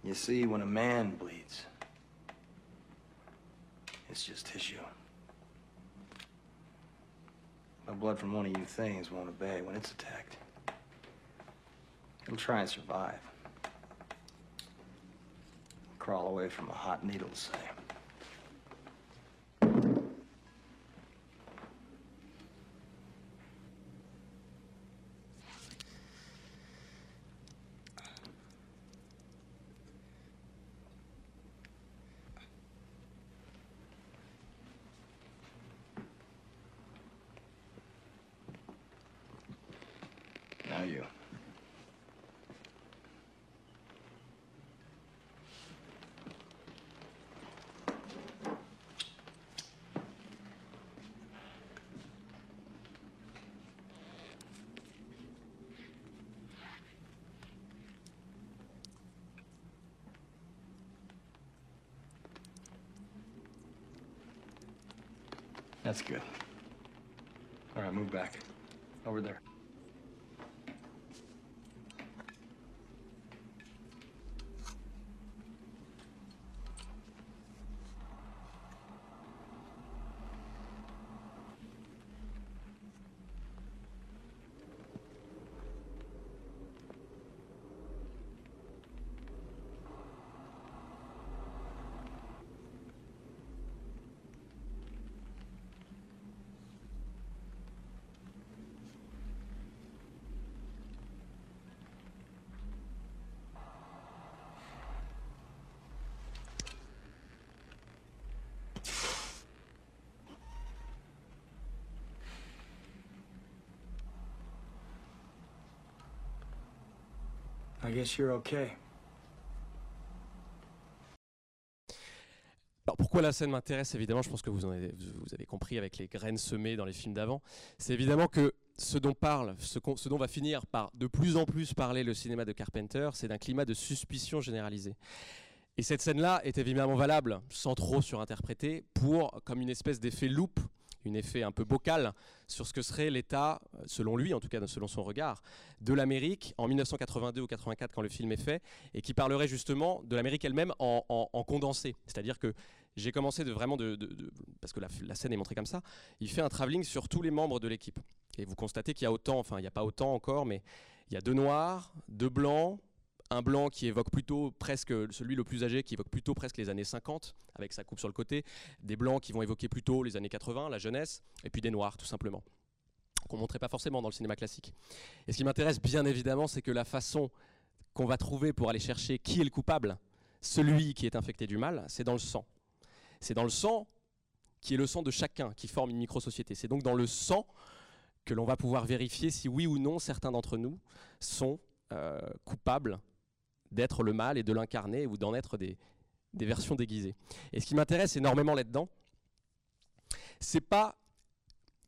You see, when a man bleeds, it's just tissue. The blood from one of you things won't obey when it's attacked. It'll try and survive. Crawl away from a hot needle, say. Now you. That's good. All right, move back. Over there. I guess you're okay. Alors pourquoi la scène m'intéresse Évidemment, je pense que vous, avez, compris avec les graines semées dans les films d'avant. C'est évidemment que ce dont parle, ce dont va finir par de plus en plus parler le cinéma de Carpenter, c'est d'un climat de suspicion généralisée. Et cette scène-là est évidemment valable, sans trop surinterpréter, pour comme une espèce d'effet loop, un effet un peu bocal sur ce que serait l'état, selon lui en tout cas, selon son regard, de l'Amérique en 1982 ou 84 quand le film est fait, et qui parlerait justement de l'Amérique elle-même en, en- en condensé. C'est-à-dire que j'ai commencé de vraiment de, parce que la, la scène est montrée comme ça. Il fait un travelling sur tous les membres de l'équipe, et vous constatez qu'il y a autant, enfin il n'y a pas autant encore, mais il y a deux noirs, deux blancs, un blanc qui évoque plutôt presque celui le plus âgé qui évoque plutôt presque les années 50 avec sa coupe sur le côté, des blancs qui vont évoquer plutôt les années 80, la jeunesse, et puis des noirs tout simplement qu'on montrait pas forcément dans le cinéma classique. Et ce qui m'intéresse bien évidemment, c'est que la façon qu'on va trouver pour aller chercher qui est le coupable, celui qui est infecté du mal, c'est dans le sang. C'est dans le sang qui est le sang de chacun qui forme une micro-société. C'est donc dans le sang que l'on va pouvoir vérifier si oui ou non certains d'entre nous sont euh, coupables d'être le mal et de l'incarner ou d'en être des, versions déguisées. Et ce qui m'intéresse énormément là-dedans, c'est pas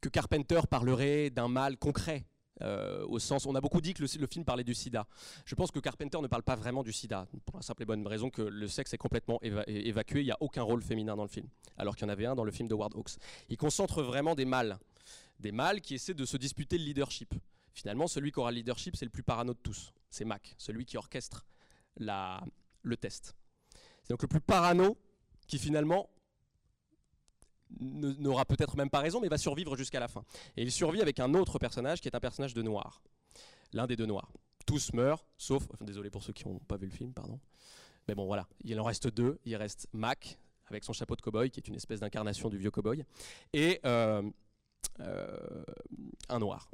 que Carpenter parlerait d'un mal concret. euh, au sens, on a beaucoup dit que le, film parlait du sida. Je pense que Carpenter ne parle pas vraiment du sida, pour la simple et bonne raison que le sexe est complètement évacué, il n'y a aucun rôle féminin dans le film, alors qu'il y en avait un dans le film de Ward Hawks. Il concentre vraiment des mâles, des mâles qui essaient de se disputer le leadership. Finalement, celui qui aura le leadership, c'est le plus parano de tous, c'est Mac, celui qui orchestre le test. C'est donc le plus parano qui finalement n'aura peut-être même pas raison, mais va survivre jusqu'à la fin. Et il survit avec un autre personnage qui est un personnage de noir. L'un des deux noirs. Tous meurent, sauf, désolé pour ceux qui n'ont pas vu le film, pardon. Mais bon, voilà, il en reste deux. Il reste Mac, avec son chapeau de cow-boy, qui est une espèce d'incarnation du vieux cow-boy, et euh, euh, un noir.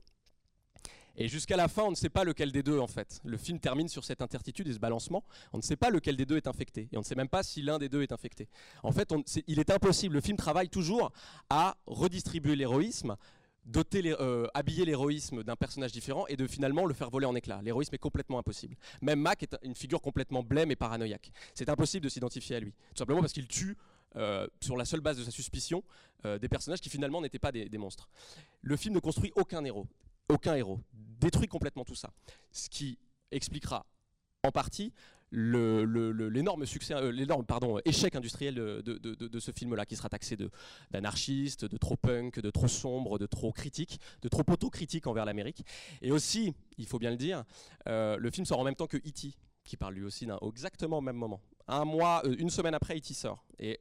Et jusqu'à la fin, on ne sait pas lequel des deux, en fait. Le film termine sur cette incertitude et ce balancement. On ne sait pas lequel des deux est infecté. Et on ne sait même pas si l'un des deux est infecté. En fait, il est impossible. Le film travaille toujours à redistribuer l'héroïsme, doter euh, habiller l'héroïsme d'un personnage différent et de finalement le faire voler en éclats. L'héroïsme est complètement impossible. Même Mac est une figure complètement blême et paranoïaque. C'est impossible de s'identifier à lui. Tout simplement parce qu'il tue euh, sur la seule base de sa suspicion, euh, des personnages qui finalement n'étaient pas des monstres. Le film ne construit aucun héros, aucun héros, détruit complètement tout ça, ce qui expliquera en partie l'énorme euh, échec industriel de, ce film-là, qui sera taxé d'anarchiste, de trop punk, de trop sombre, de trop critique, de trop autocritique envers l'Amérique. Et aussi, il faut bien le dire, euh, le film sort en même temps que E.T., qui parle lui aussi d'un exactement au même moment. Un mois, euh, une semaine après, E.T. sort. Et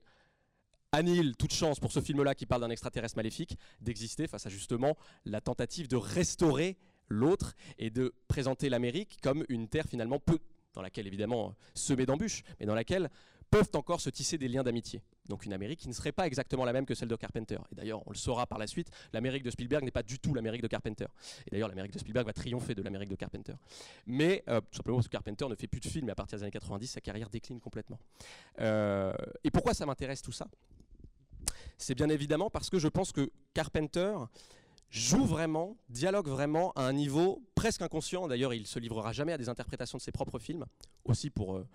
annihile toute chance pour ce film-là qui parle d'un extraterrestre maléfique d'exister face à justement la tentative de restaurer l'autre et de présenter l'Amérique comme une terre finalement peu, dans laquelle évidemment euh, semée d'embûches, mais dans laquelle peuvent encore se tisser des liens d'amitié. Donc une Amérique qui ne serait pas exactement la même que celle de Carpenter. Et d'ailleurs, on le saura par la suite, l'Amérique de Spielberg n'est pas du tout l'Amérique de Carpenter. Et d'ailleurs, l'Amérique de Spielberg va triompher de l'Amérique de Carpenter. Mais euh, tout simplement parce que Carpenter ne fait plus de films et à partir des années 90, sa carrière décline complètement. Euh, et pourquoi ça m'intéresse tout ça? C'est bien évidemment parce que je pense que Carpenter joue vraiment, dialogue vraiment à un niveau presque inconscient. D'ailleurs, il se livrera jamais à des interprétations de ses propres films, aussi pour euh,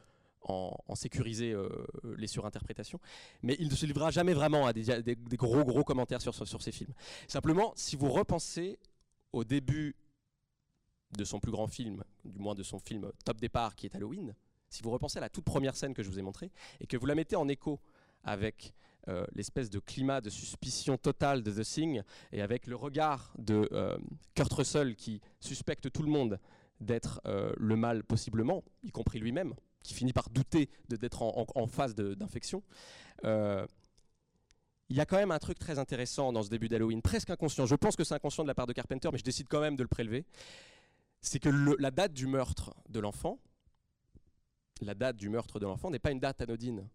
en, sécuriser euh, les surinterprétations. Mais il ne se livrera jamais vraiment à des, gros gros commentaires sur, sur ses films. Simplement, si vous repensez au début de son plus grand film, du moins de son film Top Départ, qui est Halloween, si vous repensez à la toute première scène que je vous ai montrée, et que vous la mettez en écho avec euh, l'espèce de climat de suspicion totale de The Thing, et avec le regard de euh, Kurt Russell qui suspecte tout le monde d'être euh, le mal possiblement, y compris lui-même, qui finit par douter d'être en, en- phase d'infection. Euh, il y a quand même un truc très intéressant dans ce début d'Halloween, presque inconscient. Je pense que c'est inconscient de la part de Carpenter, mais je décide quand même de le prélever. C'est que la date du meurtre de l'enfant, la date du meurtre de l'enfant n'est pas une date anodine.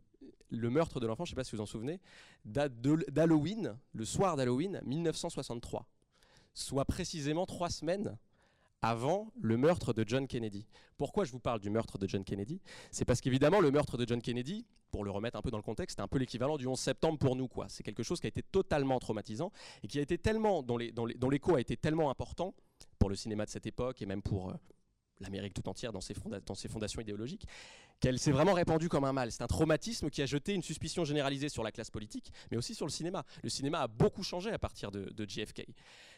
Le meurtre de l'enfant, je ne sais pas si vous en souvenez, date d'Halloween, le soir d'Halloween 1963, soit précisément trois semaines avant le meurtre de John Kennedy. Pourquoi je vous parle du meurtre de John Kennedy? C'est parce qu'évidemment, le meurtre de John Kennedy, pour le remettre un peu dans le contexte, c'est un peu l'équivalent du 11 septembre pour nous. quoi. C'est quelque chose qui a été totalement traumatisant et qui a été tellement, dont les- dont les- dont l'écho a été tellement important pour le cinéma de cette époque et même pour euh, l'Amérique tout entière dans ses, fondations idéologiques, qu'elle s'est vraiment répandue comme un mal. C'est un traumatisme qui a jeté une suspicion généralisée sur la classe politique, mais aussi sur le cinéma. Le cinéma a beaucoup changé à partir de, de JFK.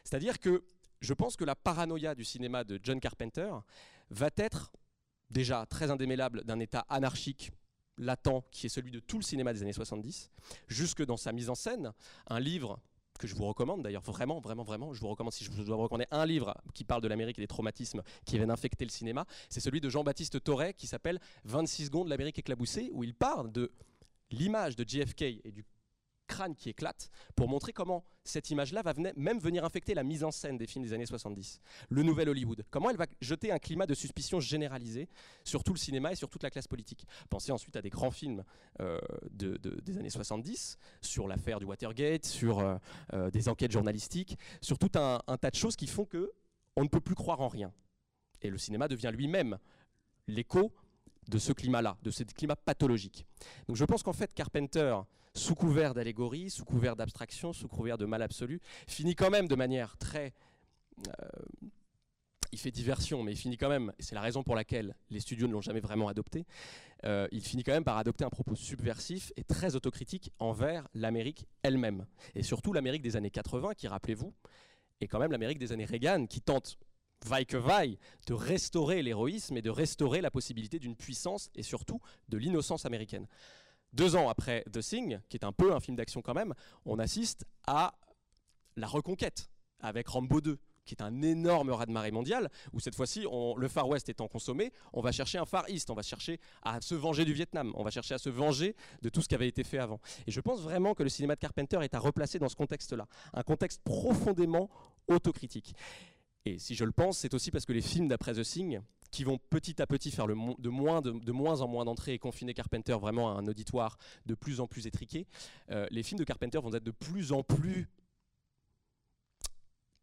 C'est-à-dire que je pense que la paranoïa du cinéma de John Carpenter va être déjà très indémêlable d'un état anarchique latent qui est celui de tout le cinéma des années 70, jusque dans sa mise en scène, un livre que je vous recommande d'ailleurs vraiment, vraiment, vraiment, je vous recommande, si je dois vous recommander un livre qui parle de l'Amérique et des traumatismes qui viennent infecter le cinéma, c'est celui de Jean-Baptiste Torret qui s'appelle 26 secondes l'Amérique éclaboussée, où il parle de l'image de JFK et du crâne qui éclate pour montrer comment cette image-là va même venir infecter la mise en scène des films des années 70, le nouvel Hollywood. Comment elle va jeter un climat de suspicion généralisé sur tout le cinéma et sur toute la classe politique? Pensez ensuite à des grands films euh, de- de- des années 70, sur l'affaire du Watergate, sur euh, euh, des enquêtes journalistiques, sur tout un, un tas de choses qui font que on ne peut plus croire en rien. Et le cinéma devient lui-même l'écho de ce climat-là, de ce climat pathologique. Donc je pense qu'en fait Carpenter, sous couvert d'allégorie, sous couvert d'abstraction, sous couvert de mal absolu, finit quand même de manière très... euh, il fait diversion, mais il finit quand même, c'est la raison pour laquelle les studios ne l'ont jamais vraiment adopté, euh, il finit quand même par adopter un propos subversif et très autocritique envers l'Amérique elle-même. Et surtout l'Amérique des années 80, qui, rappelez-vous, est quand même l'Amérique des années Reagan, qui tente, vaille que vaille, de restaurer l'héroïsme et de restaurer la possibilité d'une puissance et surtout de l'innocence américaine. Deux ans après The Thing, qui est un peu un film d'action quand même, on assiste à la reconquête avec Rambo 2 qui est un énorme raz-de-marée mondial, où cette fois-ci, le Far West étant consommé, on va chercher un Far East, on va chercher à se venger du Vietnam, on va chercher à se venger de tout ce qui avait été fait avant. Et je pense vraiment que le cinéma de Carpenter est à replacer dans ce contexte-là, un contexte profondément autocritique. Et si je le pense, c'est aussi parce que les films d'après The Thing, qui vont petit à petit faire le de, moins de, moins en moins d'entrées et confiner Carpenter vraiment à un auditoire de plus en plus étriqué, euh, les films de Carpenter vont être de plus en plus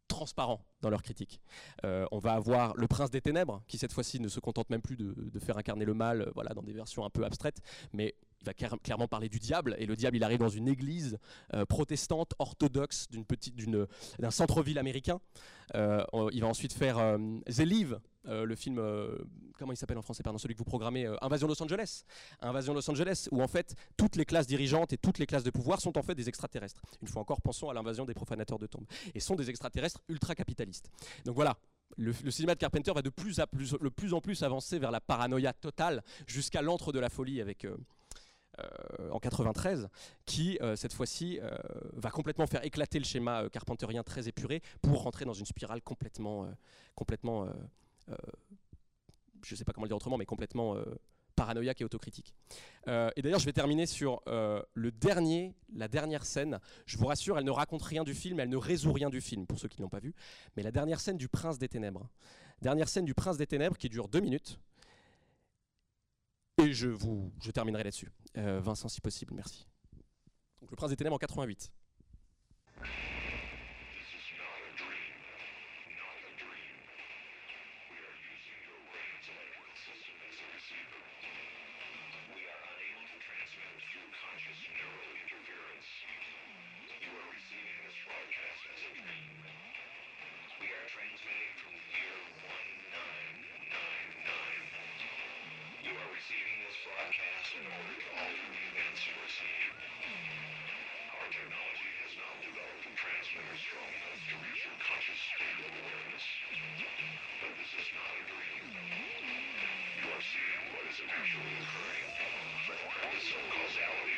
transparents dans leur critique. Euh, on va avoir Le Prince des Ténèbres, qui cette fois-ci ne se contente même plus de, faire incarner le mal euh, voilà, dans des versions un peu abstraites, mais il va clair- clairement parler du diable, et le diable il arrive dans une église protestante, orthodoxe, d'un centre-ville américain. Il va ensuite faire euh, The Live, euh, le film, euh, comment il s'appelle en français, pardon, celui que vous programmez, euh, Invasion Los Angeles. Invasion Los Angeles, où en fait toutes les classes dirigeantes et toutes les classes de pouvoir sont en fait des extraterrestres. Une fois encore, pensons à l'invasion des profanateurs de tombes. Et sont des extraterrestres ultra-capitalistes. Donc voilà. Le, cinéma de Carpenter va de plus, en plus avancer vers la paranoïa totale jusqu'à l'antre de la folie avec, en 93, qui cette fois-ci va complètement faire éclater le schéma carpenterien très épuré pour rentrer dans une spirale complètement, complètement, je ne sais pas comment le dire autrement, mais complètement euh, paranoïaque et autocritique. Euh, et d'ailleurs, je vais terminer sur euh, le dernier, la dernière scène. Je vous rassure, elle ne raconte rien du film, elle ne résout rien du film pour ceux qui ne l'ont pas vu. Mais la dernière scène du Prince des Ténèbres. Dernière scène du Prince des Ténèbres qui dure deux minutes. Et je vous, je terminerai là-dessus. Euh, Vincent, si possible, merci. Donc le Prince des Ténèbres en 88. broadcast and ordered all of the events you received. Our technology has now developed a transmitter strong enough to reach your conscious state of awareness. But this is not a dream. You are seeing what is actually occurring. The premise of causality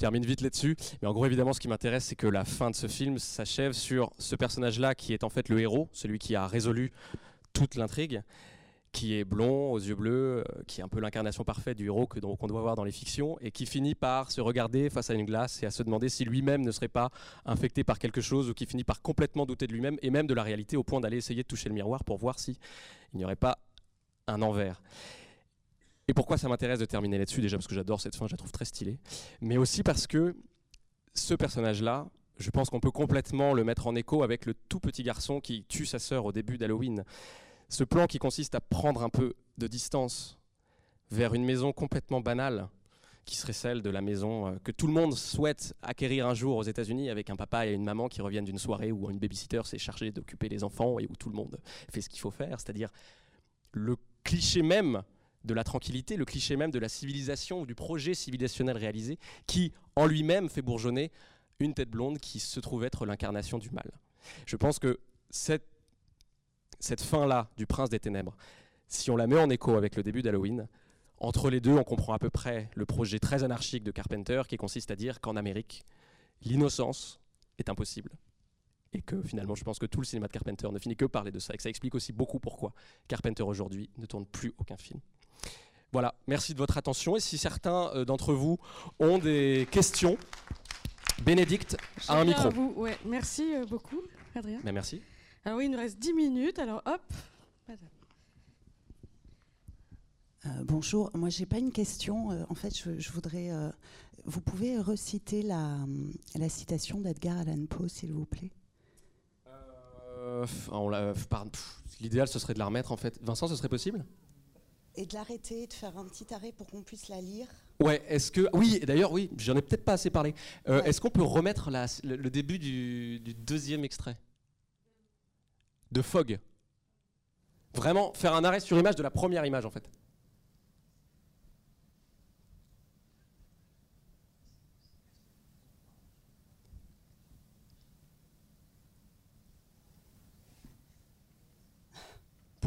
termine vite là-dessus. Mais en gros, évidemment, ce qui m'intéresse, c'est que la fin de ce film s'achève sur ce personnage-là qui est en fait le héros, celui qui a résolu toute l'intrigue, qui est blond, aux yeux bleus, euh, qui est un peu l'incarnation parfaite du héros qu'on doit voir dans les fictions, et qui finit par se regarder face à une glace et à se demander si lui-même ne serait pas infecté par quelque chose, ou qui finit par complètement douter de lui-même et même de la réalité, au point d'aller essayer de toucher le miroir pour voir si il n'y aurait pas un envers. Et pourquoi ça m'intéresse de terminer là-dessus? Déjà parce que j'adore cette fin, je la trouve très stylée, mais aussi parce que ce personnage-là, je pense qu'on peut complètement le mettre en écho avec le tout petit garçon qui tue sa sœur au début d'Halloween. Ce plan qui consiste à prendre un peu de distance vers une maison complètement banale, qui serait celle de la maison euh, que tout le monde souhaite acquérir un jour aux États-Unis, avec un papa et une maman qui reviennent d'une soirée où une babysitter s'est chargée d'occuper les enfants et où tout le monde fait ce qu'il faut faire, c'est-à-dire le cliché même de la tranquillité, le cliché même de la civilisation ou du projet civilisationnel réalisé, qui en lui-même fait bourgeonner une tête blonde qui se trouve être l'incarnation du mal. Je pense que cette, cette fin-là du Prince des Ténèbres, si on la met en écho avec le début d'Halloween, entre les deux, on comprend à peu près le projet très anarchique de Carpenter qui consiste à dire qu'en Amérique, l'innocence est impossible. Et que finalement, je pense que tout le cinéma de Carpenter ne finit que par parler de ça. Et que ça explique aussi beaucoup pourquoi Carpenter aujourd'hui ne tourne plus aucun film. Voilà, merci de votre attention. Et si certains euh, d'entre vous ont des questions, Bénédicte a un micro. à vous. Ouais, merci euh, beaucoup, Adrien. Mais merci. Alors oui, il nous reste 10 minutes, alors hop. Euh, bonjour, moi j'ai pas une question. euh, en fait, je, je voudrais. euh, vous pouvez reciter la, la citation d'Edgar Allan Poe, s'il vous plaît? Euh, f- on l'a- f- pardon, pff, L'idéal, ce serait de la remettre en fait. Vincent, ce serait possible? Et de l'arrêter, de faire un petit arrêt pour qu'on puisse la lire. Ouais, est-ce que. Oui, d'ailleurs, oui, j'en ai peut-être pas assez parlé. Euh, Ouais. Est-ce qu'on peut remettre la- le, le début du, du deuxième extrait? De Fogg Vraiment, faire un arrêt sur image de la première image en fait.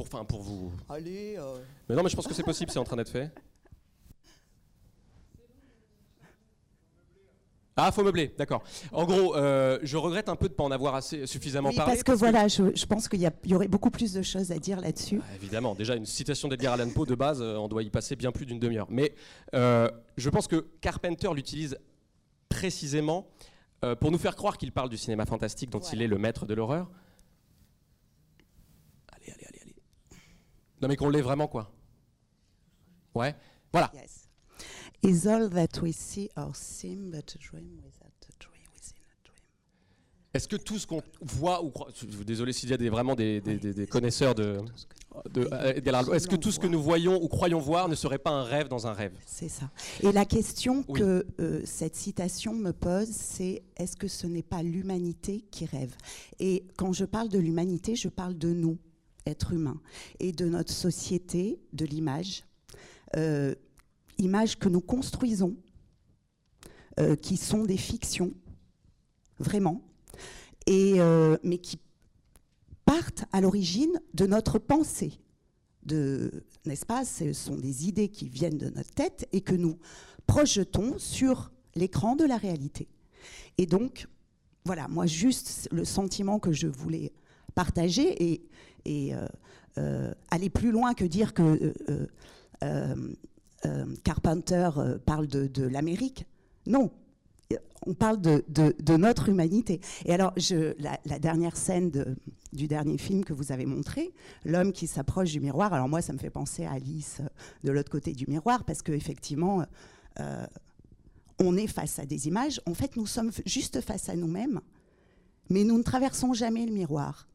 Pour, enfin, pour vous. Allez. euh, Mais non, mais je pense que c'est possible, c'est en train d'être fait. Ah, faut meubler, d'accord. En gros, euh, je regrette un peu de ne pas en avoir assez, suffisamment Oui, parlé. parce que voilà, je, je pense qu'il y, aurait beaucoup plus de choses à dire là-dessus. Ah, Évidemment, déjà une citation d'Edgar Allan Poe de base, euh, on doit y passer bien plus d'une demi-heure. Mais euh, je pense que Carpenter l'utilise précisément euh, pour nous faire croire qu'il parle du cinéma fantastique dont il est le maître de l'horreur. Allez, allez, allez, allez. Non mais qu'on l'est vraiment quoi. Ouais, voilà. Yes. Is all that we see or seem but a dream without a dream within a dream? Est-ce que tout ce qu'on voit ou croit, désolé s'il y a des, vraiment des, des- des- des connaisseurs de, de euh, est-ce que tout ce que nous voyons ou croyons voir ne serait pas un rêve dans un rêve? C'est ça. Et la question Oui. que euh, cette citation me pose, c'est est-ce que ce n'est pas l'humanité qui rêve? Et quand je parle de l'humanité, je parle de nous, êtres humains, et de notre société, de l'image, euh, image que nous construisons, euh, qui sont des fictions, vraiment, et, euh, mais qui partent à l'origine de notre pensée n'est-ce pas? Ce sont des idées qui viennent de notre tête et que nous projetons sur l'écran de la réalité. Et donc, voilà, moi juste le sentiment que je voulais partager et, et, euh, euh, aller plus loin que dire que euh, Carpenter parle de, l'Amérique. Non, on parle de, notre humanité. Et alors, la, dernière scène du dernier film que vous avez montré, l'homme qui s'approche du miroir. Alors moi, ça me fait penser à Alice de l'autre côté du miroir, parce qu'effectivement, on est face à des images. En fait, nous sommes juste face à nous-mêmes, mais nous ne traversons jamais le miroir.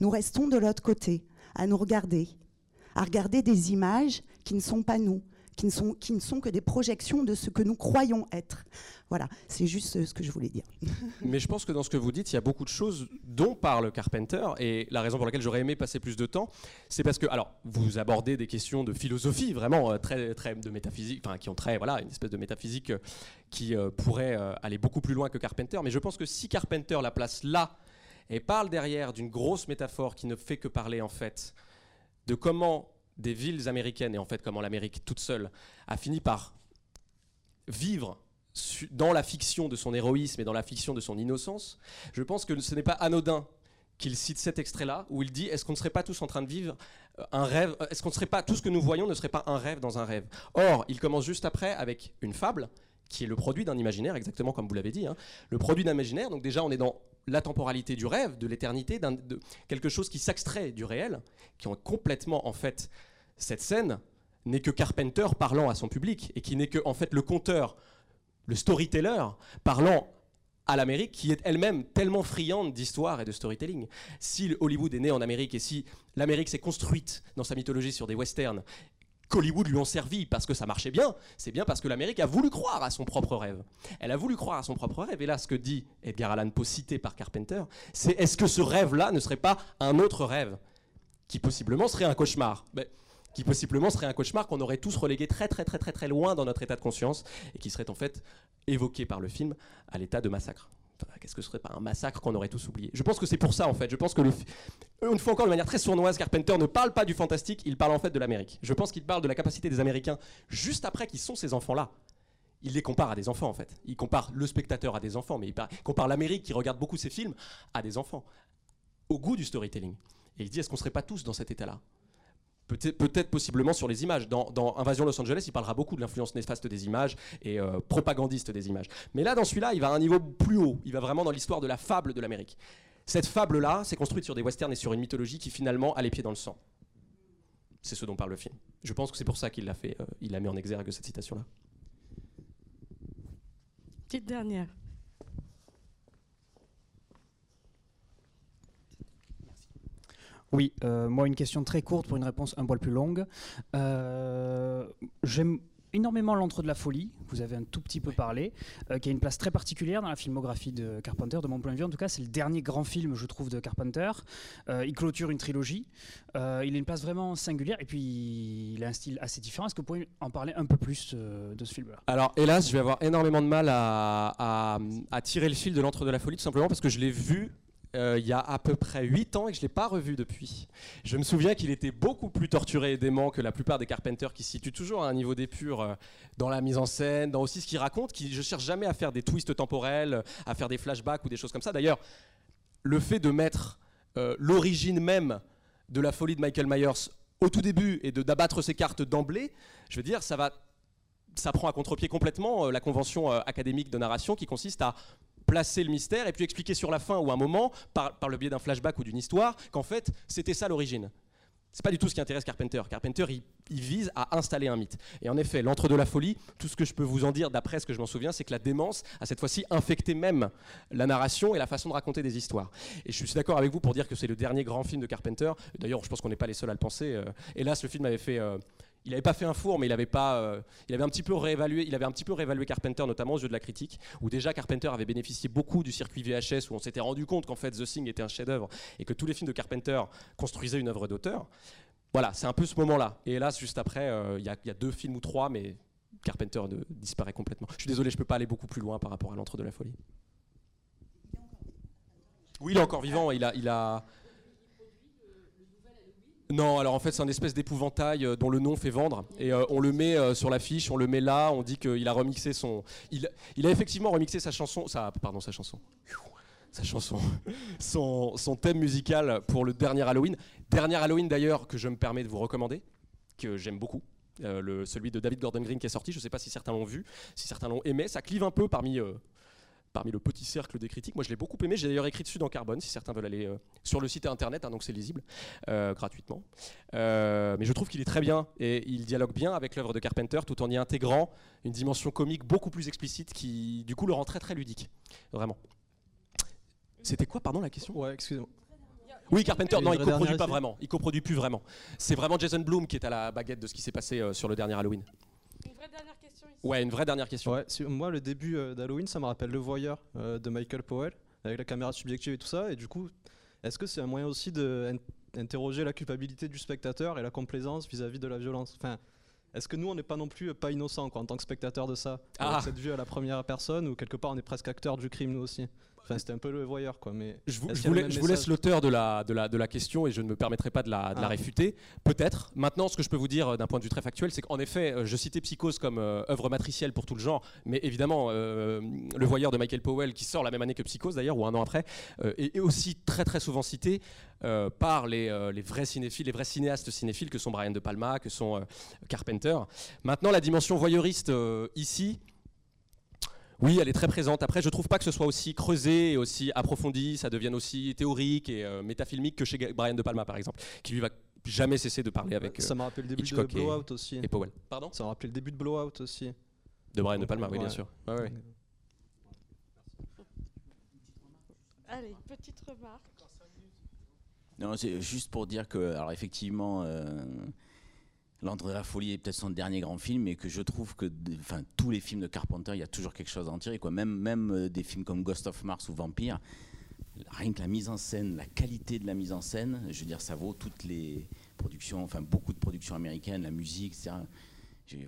Nous restons de l'autre côté, à nous regarder, à regarder des images qui ne sont pas nous, qui ne sont, qui ne sont que des projections de ce que nous croyons être. Voilà, c'est juste euh, ce que je voulais dire. Mais je pense que dans ce que vous dites, il y a beaucoup de choses dont parle Carpenter. Et la raison pour laquelle j'aurais aimé passer plus de temps, c'est parce que, alors, vous abordez des questions de philosophie, vraiment euh, très, très de métaphysique, enfin, qui ont très, voilà, une espèce de métaphysique euh, qui pourrait aller beaucoup plus loin que Carpenter. Mais je pense que si Carpenter la place là et parle derrière d'une grosse métaphore qui ne fait que parler, en fait, de comment des villes américaines et en fait comment l'Amérique toute seule a fini par vivre dans la fiction de son héroïsme et dans la fiction de son innocence, je pense que ce n'est pas anodin qu'il cite cet extrait-là, où il dit Est-ce qu'on ne serait pas tous en train de vivre euh, un rêve euh, Est-ce qu'on ne serait pas tout ce que nous voyons ne serait pas un rêve dans un rêve? Or, il commence juste après avec une fable qui est le produit d'un imaginaire, exactement comme vous l'avez dit. hein. Le produit d'un imaginaire, donc déjà on est dans la temporalité du rêve, de l'éternité, de quelque chose qui s'extrait du réel, qui ont complètement en fait cette scène n'est que Carpenter parlant à son public et qui n'est que en fait le conteur, le storyteller parlant à l'Amérique qui est elle-même tellement friande d'histoire et de storytelling. Si Hollywood est né en Amérique et si l'Amérique s'est construite dans sa mythologie sur des westerns, qu'Hollywood lui ont servi parce que ça marchait bien, c'est bien parce que l'Amérique a voulu croire à son propre rêve. Elle a voulu croire à son propre rêve. Et là, ce que dit Edgar Allan Poe, cité par Carpenter, c'est est-ce que ce rêve-là ne serait pas un autre rêve qui possiblement serait un cauchemar? Mais qui possiblement serait un cauchemar qu'on aurait tous relégué très très très très très loin dans notre état de conscience et qui serait en fait évoqué par le film à l'état de massacre. Qu'est-ce que ce serait pas un massacre qu'on aurait tous oublié? Je pense que c'est pour ça en fait. Je pense que une fois encore de manière très sournoise, Carpenter ne parle pas du fantastique, il parle en fait de l'Amérique. Je pense qu'il parle de la capacité des Américains juste après qu'ils sont ces enfants-là. Il les compare à des enfants en fait. Il compare le spectateur à des enfants, mais il par- compare l'Amérique qui regarde beaucoup ses films à des enfants, au goût du storytelling. Et il dit est-ce qu'on serait pas tous dans cet état-là? Peut-être, possiblement sur les images. Dans, dans Invasion Los Angeles, il parlera beaucoup de l'influence néfaste des images et euh, propagandiste des images. Mais là, dans celui-là, il va à un niveau plus haut. Il va vraiment dans l'histoire de la fable de l'Amérique. Cette fable-là, c'est construite sur des westerns et sur une mythologie qui finalement a les pieds dans le sang. C'est ce dont parle le film. Je pense que c'est pour ça qu'il l'a fait. euh, il a mis en exergue cette citation-là. Petite dernière. Oui, euh, moi une question très courte pour une réponse un poil plus longue. Euh, J'aime énormément L'Entre de la Folie, vous avez un tout petit peu parlé, euh, qui a une place très particulière dans la filmographie de Carpenter, de mon point de vue en tout cas, c'est le dernier grand film, je trouve, de Carpenter. Euh, il clôture une trilogie, Euh, il a une place vraiment singulière, et puis il a un style assez différent. Est-ce que vous pouvez en parler un peu plus de ce film-là? Alors, hélas, je vais avoir énormément de mal à, à- à tirer le fil de l'entre de la folie, tout simplement parce que je l'ai vu euh, il y a à peu près 8 ans et que je ne l'ai pas revu depuis. Je me souviens qu'il était beaucoup plus torturé et dément que la plupart des Carpenters qui se situent toujours à un niveau d'épure euh, dans la mise en scène, dans aussi ce qu'ils racontent. Qui, je cherche jamais à faire des twists temporels, à faire des flashbacks ou des choses comme ça. D'ailleurs, le fait de mettre euh, l'origine même de la folie de Michael Myers au tout début et de d'abattre ses cartes d'emblée, je veux dire, ça va ça prend à contre-pied complètement la convention académique de narration qui consiste à placer le mystère et puis expliquer sur la fin ou un moment, par, le biais d'un flashback ou d'une histoire, qu'en fait, c'était ça l'origine. C'est pas du tout ce qui intéresse Carpenter. Carpenter, il, il vise à installer un mythe. Et en effet, l'entre de la folie, tout ce que je peux vous en dire d'après ce que je m'en souviens, c'est que la démence a cette fois-ci infecté même la narration et la façon de raconter des histoires. Et je suis d'accord avec vous pour dire que c'est le dernier grand film de Carpenter. D'ailleurs, je pense qu'on n'est pas les seuls à le penser. Euh, Hélas, le film avait fait. euh, il n'avait pas fait un four, mais il avait pas, euh, il avait un petit peu réévalué, il avait un peu réévalué Carpenter, notamment aux yeux de la critique, où déjà Carpenter avait bénéficié beaucoup du circuit VHS, où on s'était rendu compte qu'en fait The Thing était un chef-d'œuvre et que tous les films de Carpenter construisaient une œuvre d'auteur. Voilà, c'est un peu ce moment-là. Et hélas, juste après, euh, il y, a- deux films ou trois, mais Carpenter disparaît complètement. Je suis désolé, je peux pas aller beaucoup plus loin par rapport à l'entre de la folie. Oui, il est encore vivant. Il il a. Non, alors en fait c'est un espèce d'épouvantail euh, dont le nom fait vendre. Et euh, on le met euh, sur l'affiche, on le met là, on dit qu'il a remixé son, il, a effectivement remixé sa chanson, sa, pardon sa chanson, sa chanson, son, son thème musical pour le dernier Halloween, dernier Halloween d'ailleurs que je me permets de vous recommander, que j'aime beaucoup. le, celui de David Gordon Green qui est sorti, je ne sais pas si certains l'ont vu, si certains l'ont aimé, ça clive un peu parmi, parmi le petit cercle des critiques. Moi je l'ai beaucoup aimé, j'ai d'ailleurs écrit dessus dans Carbone, si certains veulent aller euh, sur le site internet, hein, donc c'est lisible euh, gratuitement. Euh, mais je trouve qu'il est très bien et il dialogue bien avec l'œuvre de Carpenter tout en y intégrant une dimension comique beaucoup plus explicite qui du coup le rend très très ludique. Vraiment. C'était quoi, pardon, la question? Ouais, excusez-moi. Oui, Carpenter, non, il coproduit pas vraiment. Il coproduit plus vraiment. C'est vraiment Jason Bloom qui est à la baguette de ce qui s'est passé euh, sur le dernier Halloween. Une vraie dernière question. Ouais, une vraie dernière question. Ouais, moi, le début euh, d'Halloween, ça me rappelle Le Voyeur euh, de Michael Powell, avec la caméra subjective et tout ça. Et du coup, est-ce que c'est un moyen aussi d'interroger la culpabilité du spectateur et la complaisance vis-à-vis de la violence? Enfin, est-ce que nous, on n'est pas non plus euh, pas innocents quoi, en tant que spectateur de ça Ah. Avec Cette vue à la première personne, ou quelque part, on est presque acteur du crime, nous aussi? Enfin, c'était un peu le voyeur, quoi. Mais Je vous, je la- je laisse l'auteur de la, de, la, de la question et je ne me permettrai pas de la, de la Ah. réfuter. Peut-être. Maintenant, ce que je peux vous dire euh, d'un point de vue très factuel, c'est qu'en effet, euh, je citais Psychose comme euh, œuvre matricielle pour tout le genre, mais évidemment, euh, Le Voyeur de Michael Powell, qui sort la même année que Psychose d'ailleurs, ou un an après, euh, est, est aussi très très souvent cité par les, les vrais cinéphiles, les vrais cinéastes cinéphiles que sont Brian De Palma, que sont Carpenter. Maintenant, la dimension voyeuriste ici, oui, elle est très présente. Après, je trouve pas que ce soit aussi creusé et aussi approfondi, ça devienne aussi théorique et euh, métafilmique que chez Brian De Palma, par exemple, qui lui va jamais cesser de parler avec euh, Ça m'a rappelé le début Hitchcock de et- Blowout aussi. et Powell. Pardon? Ça m'a rappelé le début de Blowout aussi. De Brian De Palma, oui, bien sûr. Ouais, ouais. Allez, petite remarque. Non, c'est juste pour dire que, alors effectivement, euh, L'Entre de la folie est peut-être son dernier grand film, mais que je trouve que, enfin, tous les films de Carpenter, il y a toujours quelque chose à en tirer, quoi. Même, même euh, des films comme Ghost of Mars ou Vampire, rien que la mise en scène, la qualité de la mise en scène, je veux dire, ça vaut toutes les productions, enfin beaucoup de productions américaines, la musique, etc.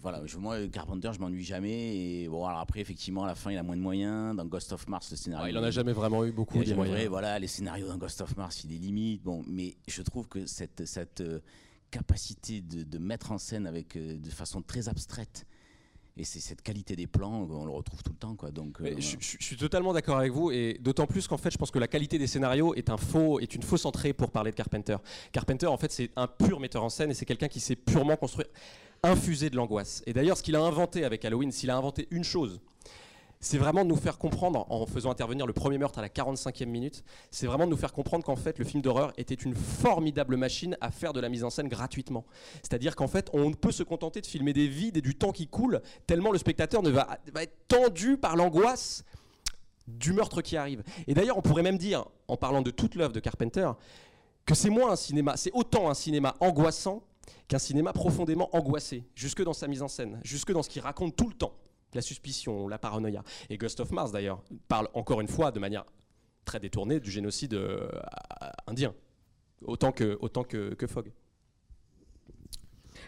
Voilà, je, moi, Carpenter, je m'ennuie jamais. Et bon, alors après, effectivement, à la fin, il a moins de moyens. Dans Ghost of Mars, le scénario. Ouais, il en a jamais vraiment eu beaucoup, Il a jamais moyens. vrai, voilà, les scénarios dans Ghost of Mars, il est limite. Bon, mais je trouve que cette, cette euh, capacité de, de mettre en scène avec, euh, de façon très abstraite, et c'est cette qualité des plans, on le retrouve tout le temps. Quoi. Donc, euh, Mais je, je- je suis totalement d'accord avec vous et d'autant plus qu'en fait je pense que la qualité des scénarios est un faux est une fausse entrée pour parler de Carpenter. Carpenter en fait c'est un pur metteur en scène et c'est quelqu'un qui sait purement construire infuser de l'angoisse. Et d'ailleurs ce qu'il a inventé avec Halloween, s'il a inventé une chose, c'est vraiment de nous faire comprendre en faisant intervenir le premier meurtre à la 45e minute, c'est vraiment de nous faire comprendre qu'en fait le film d'horreur était une formidable machine à faire de la mise en scène gratuitement. C'est-à-dire qu'en fait on ne peut se contenter de filmer des vides et du temps qui coule tellement le spectateur ne va, va être tendu par l'angoisse du meurtre qui arrive. Et d'ailleurs, on pourrait même dire, en parlant de toute l'œuvre de Carpenter, que c'est moins un cinéma, c'est autant un cinéma angoissant qu'un cinéma profondément angoissé, jusque dans sa mise en scène, jusque dans ce qu'il raconte tout le temps, la suspicion, la paranoïa. Et Ghost of Mars, d'ailleurs, parle encore une fois de manière très détournée du génocide euh, indien, autant que, autant que, que Fogg.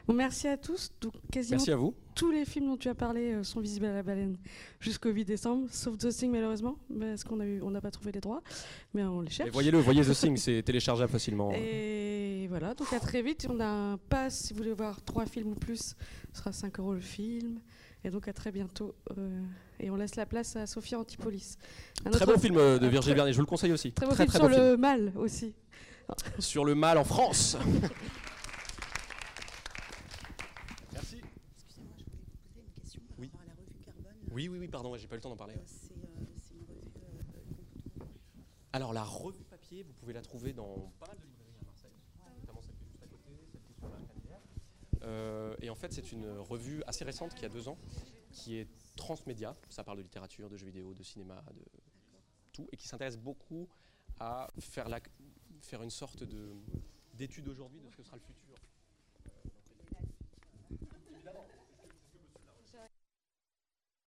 Bon, merci à tous. Donc, quasiment Merci à vous. tous les films dont tu as parlé euh, sont visibles à la baleine jusqu'au 8 décembre, sauf The Thing malheureusement, parce qu'on n'a pas trouvé les droits, mais on les cherche. Voyez-le, voyez The Thing, c'est téléchargeable facilement. Et voilà, donc à très vite. On a un pass, si vous voulez voir trois films ou plus, ce sera 5 euros le film. Et donc à très bientôt. euh, et on laisse la place à Sophia Antipolis. Un Très bon film euh, de un Virgile très- Vernet, je vous le conseille aussi. Très beau très, film très sur beau film. le mal aussi. Sur le mal en France. Merci. Oui. Oui, oui, oui, pardon, j'ai pas eu le temps d'en parler. Alors la revue papier, vous pouvez la trouver dans pas mal de librairies à Marseille, notamment celle qui est juste à côté, celle qui est sur la Canebière. Euh, et en fait, c'est une revue assez récente qui a deux ans, qui est transmédia. Ça parle de littérature, de jeux vidéo, de cinéma, de tout, et qui s'intéresse beaucoup à faire, une sorte de d'étude aujourd'hui de ce que sera le futur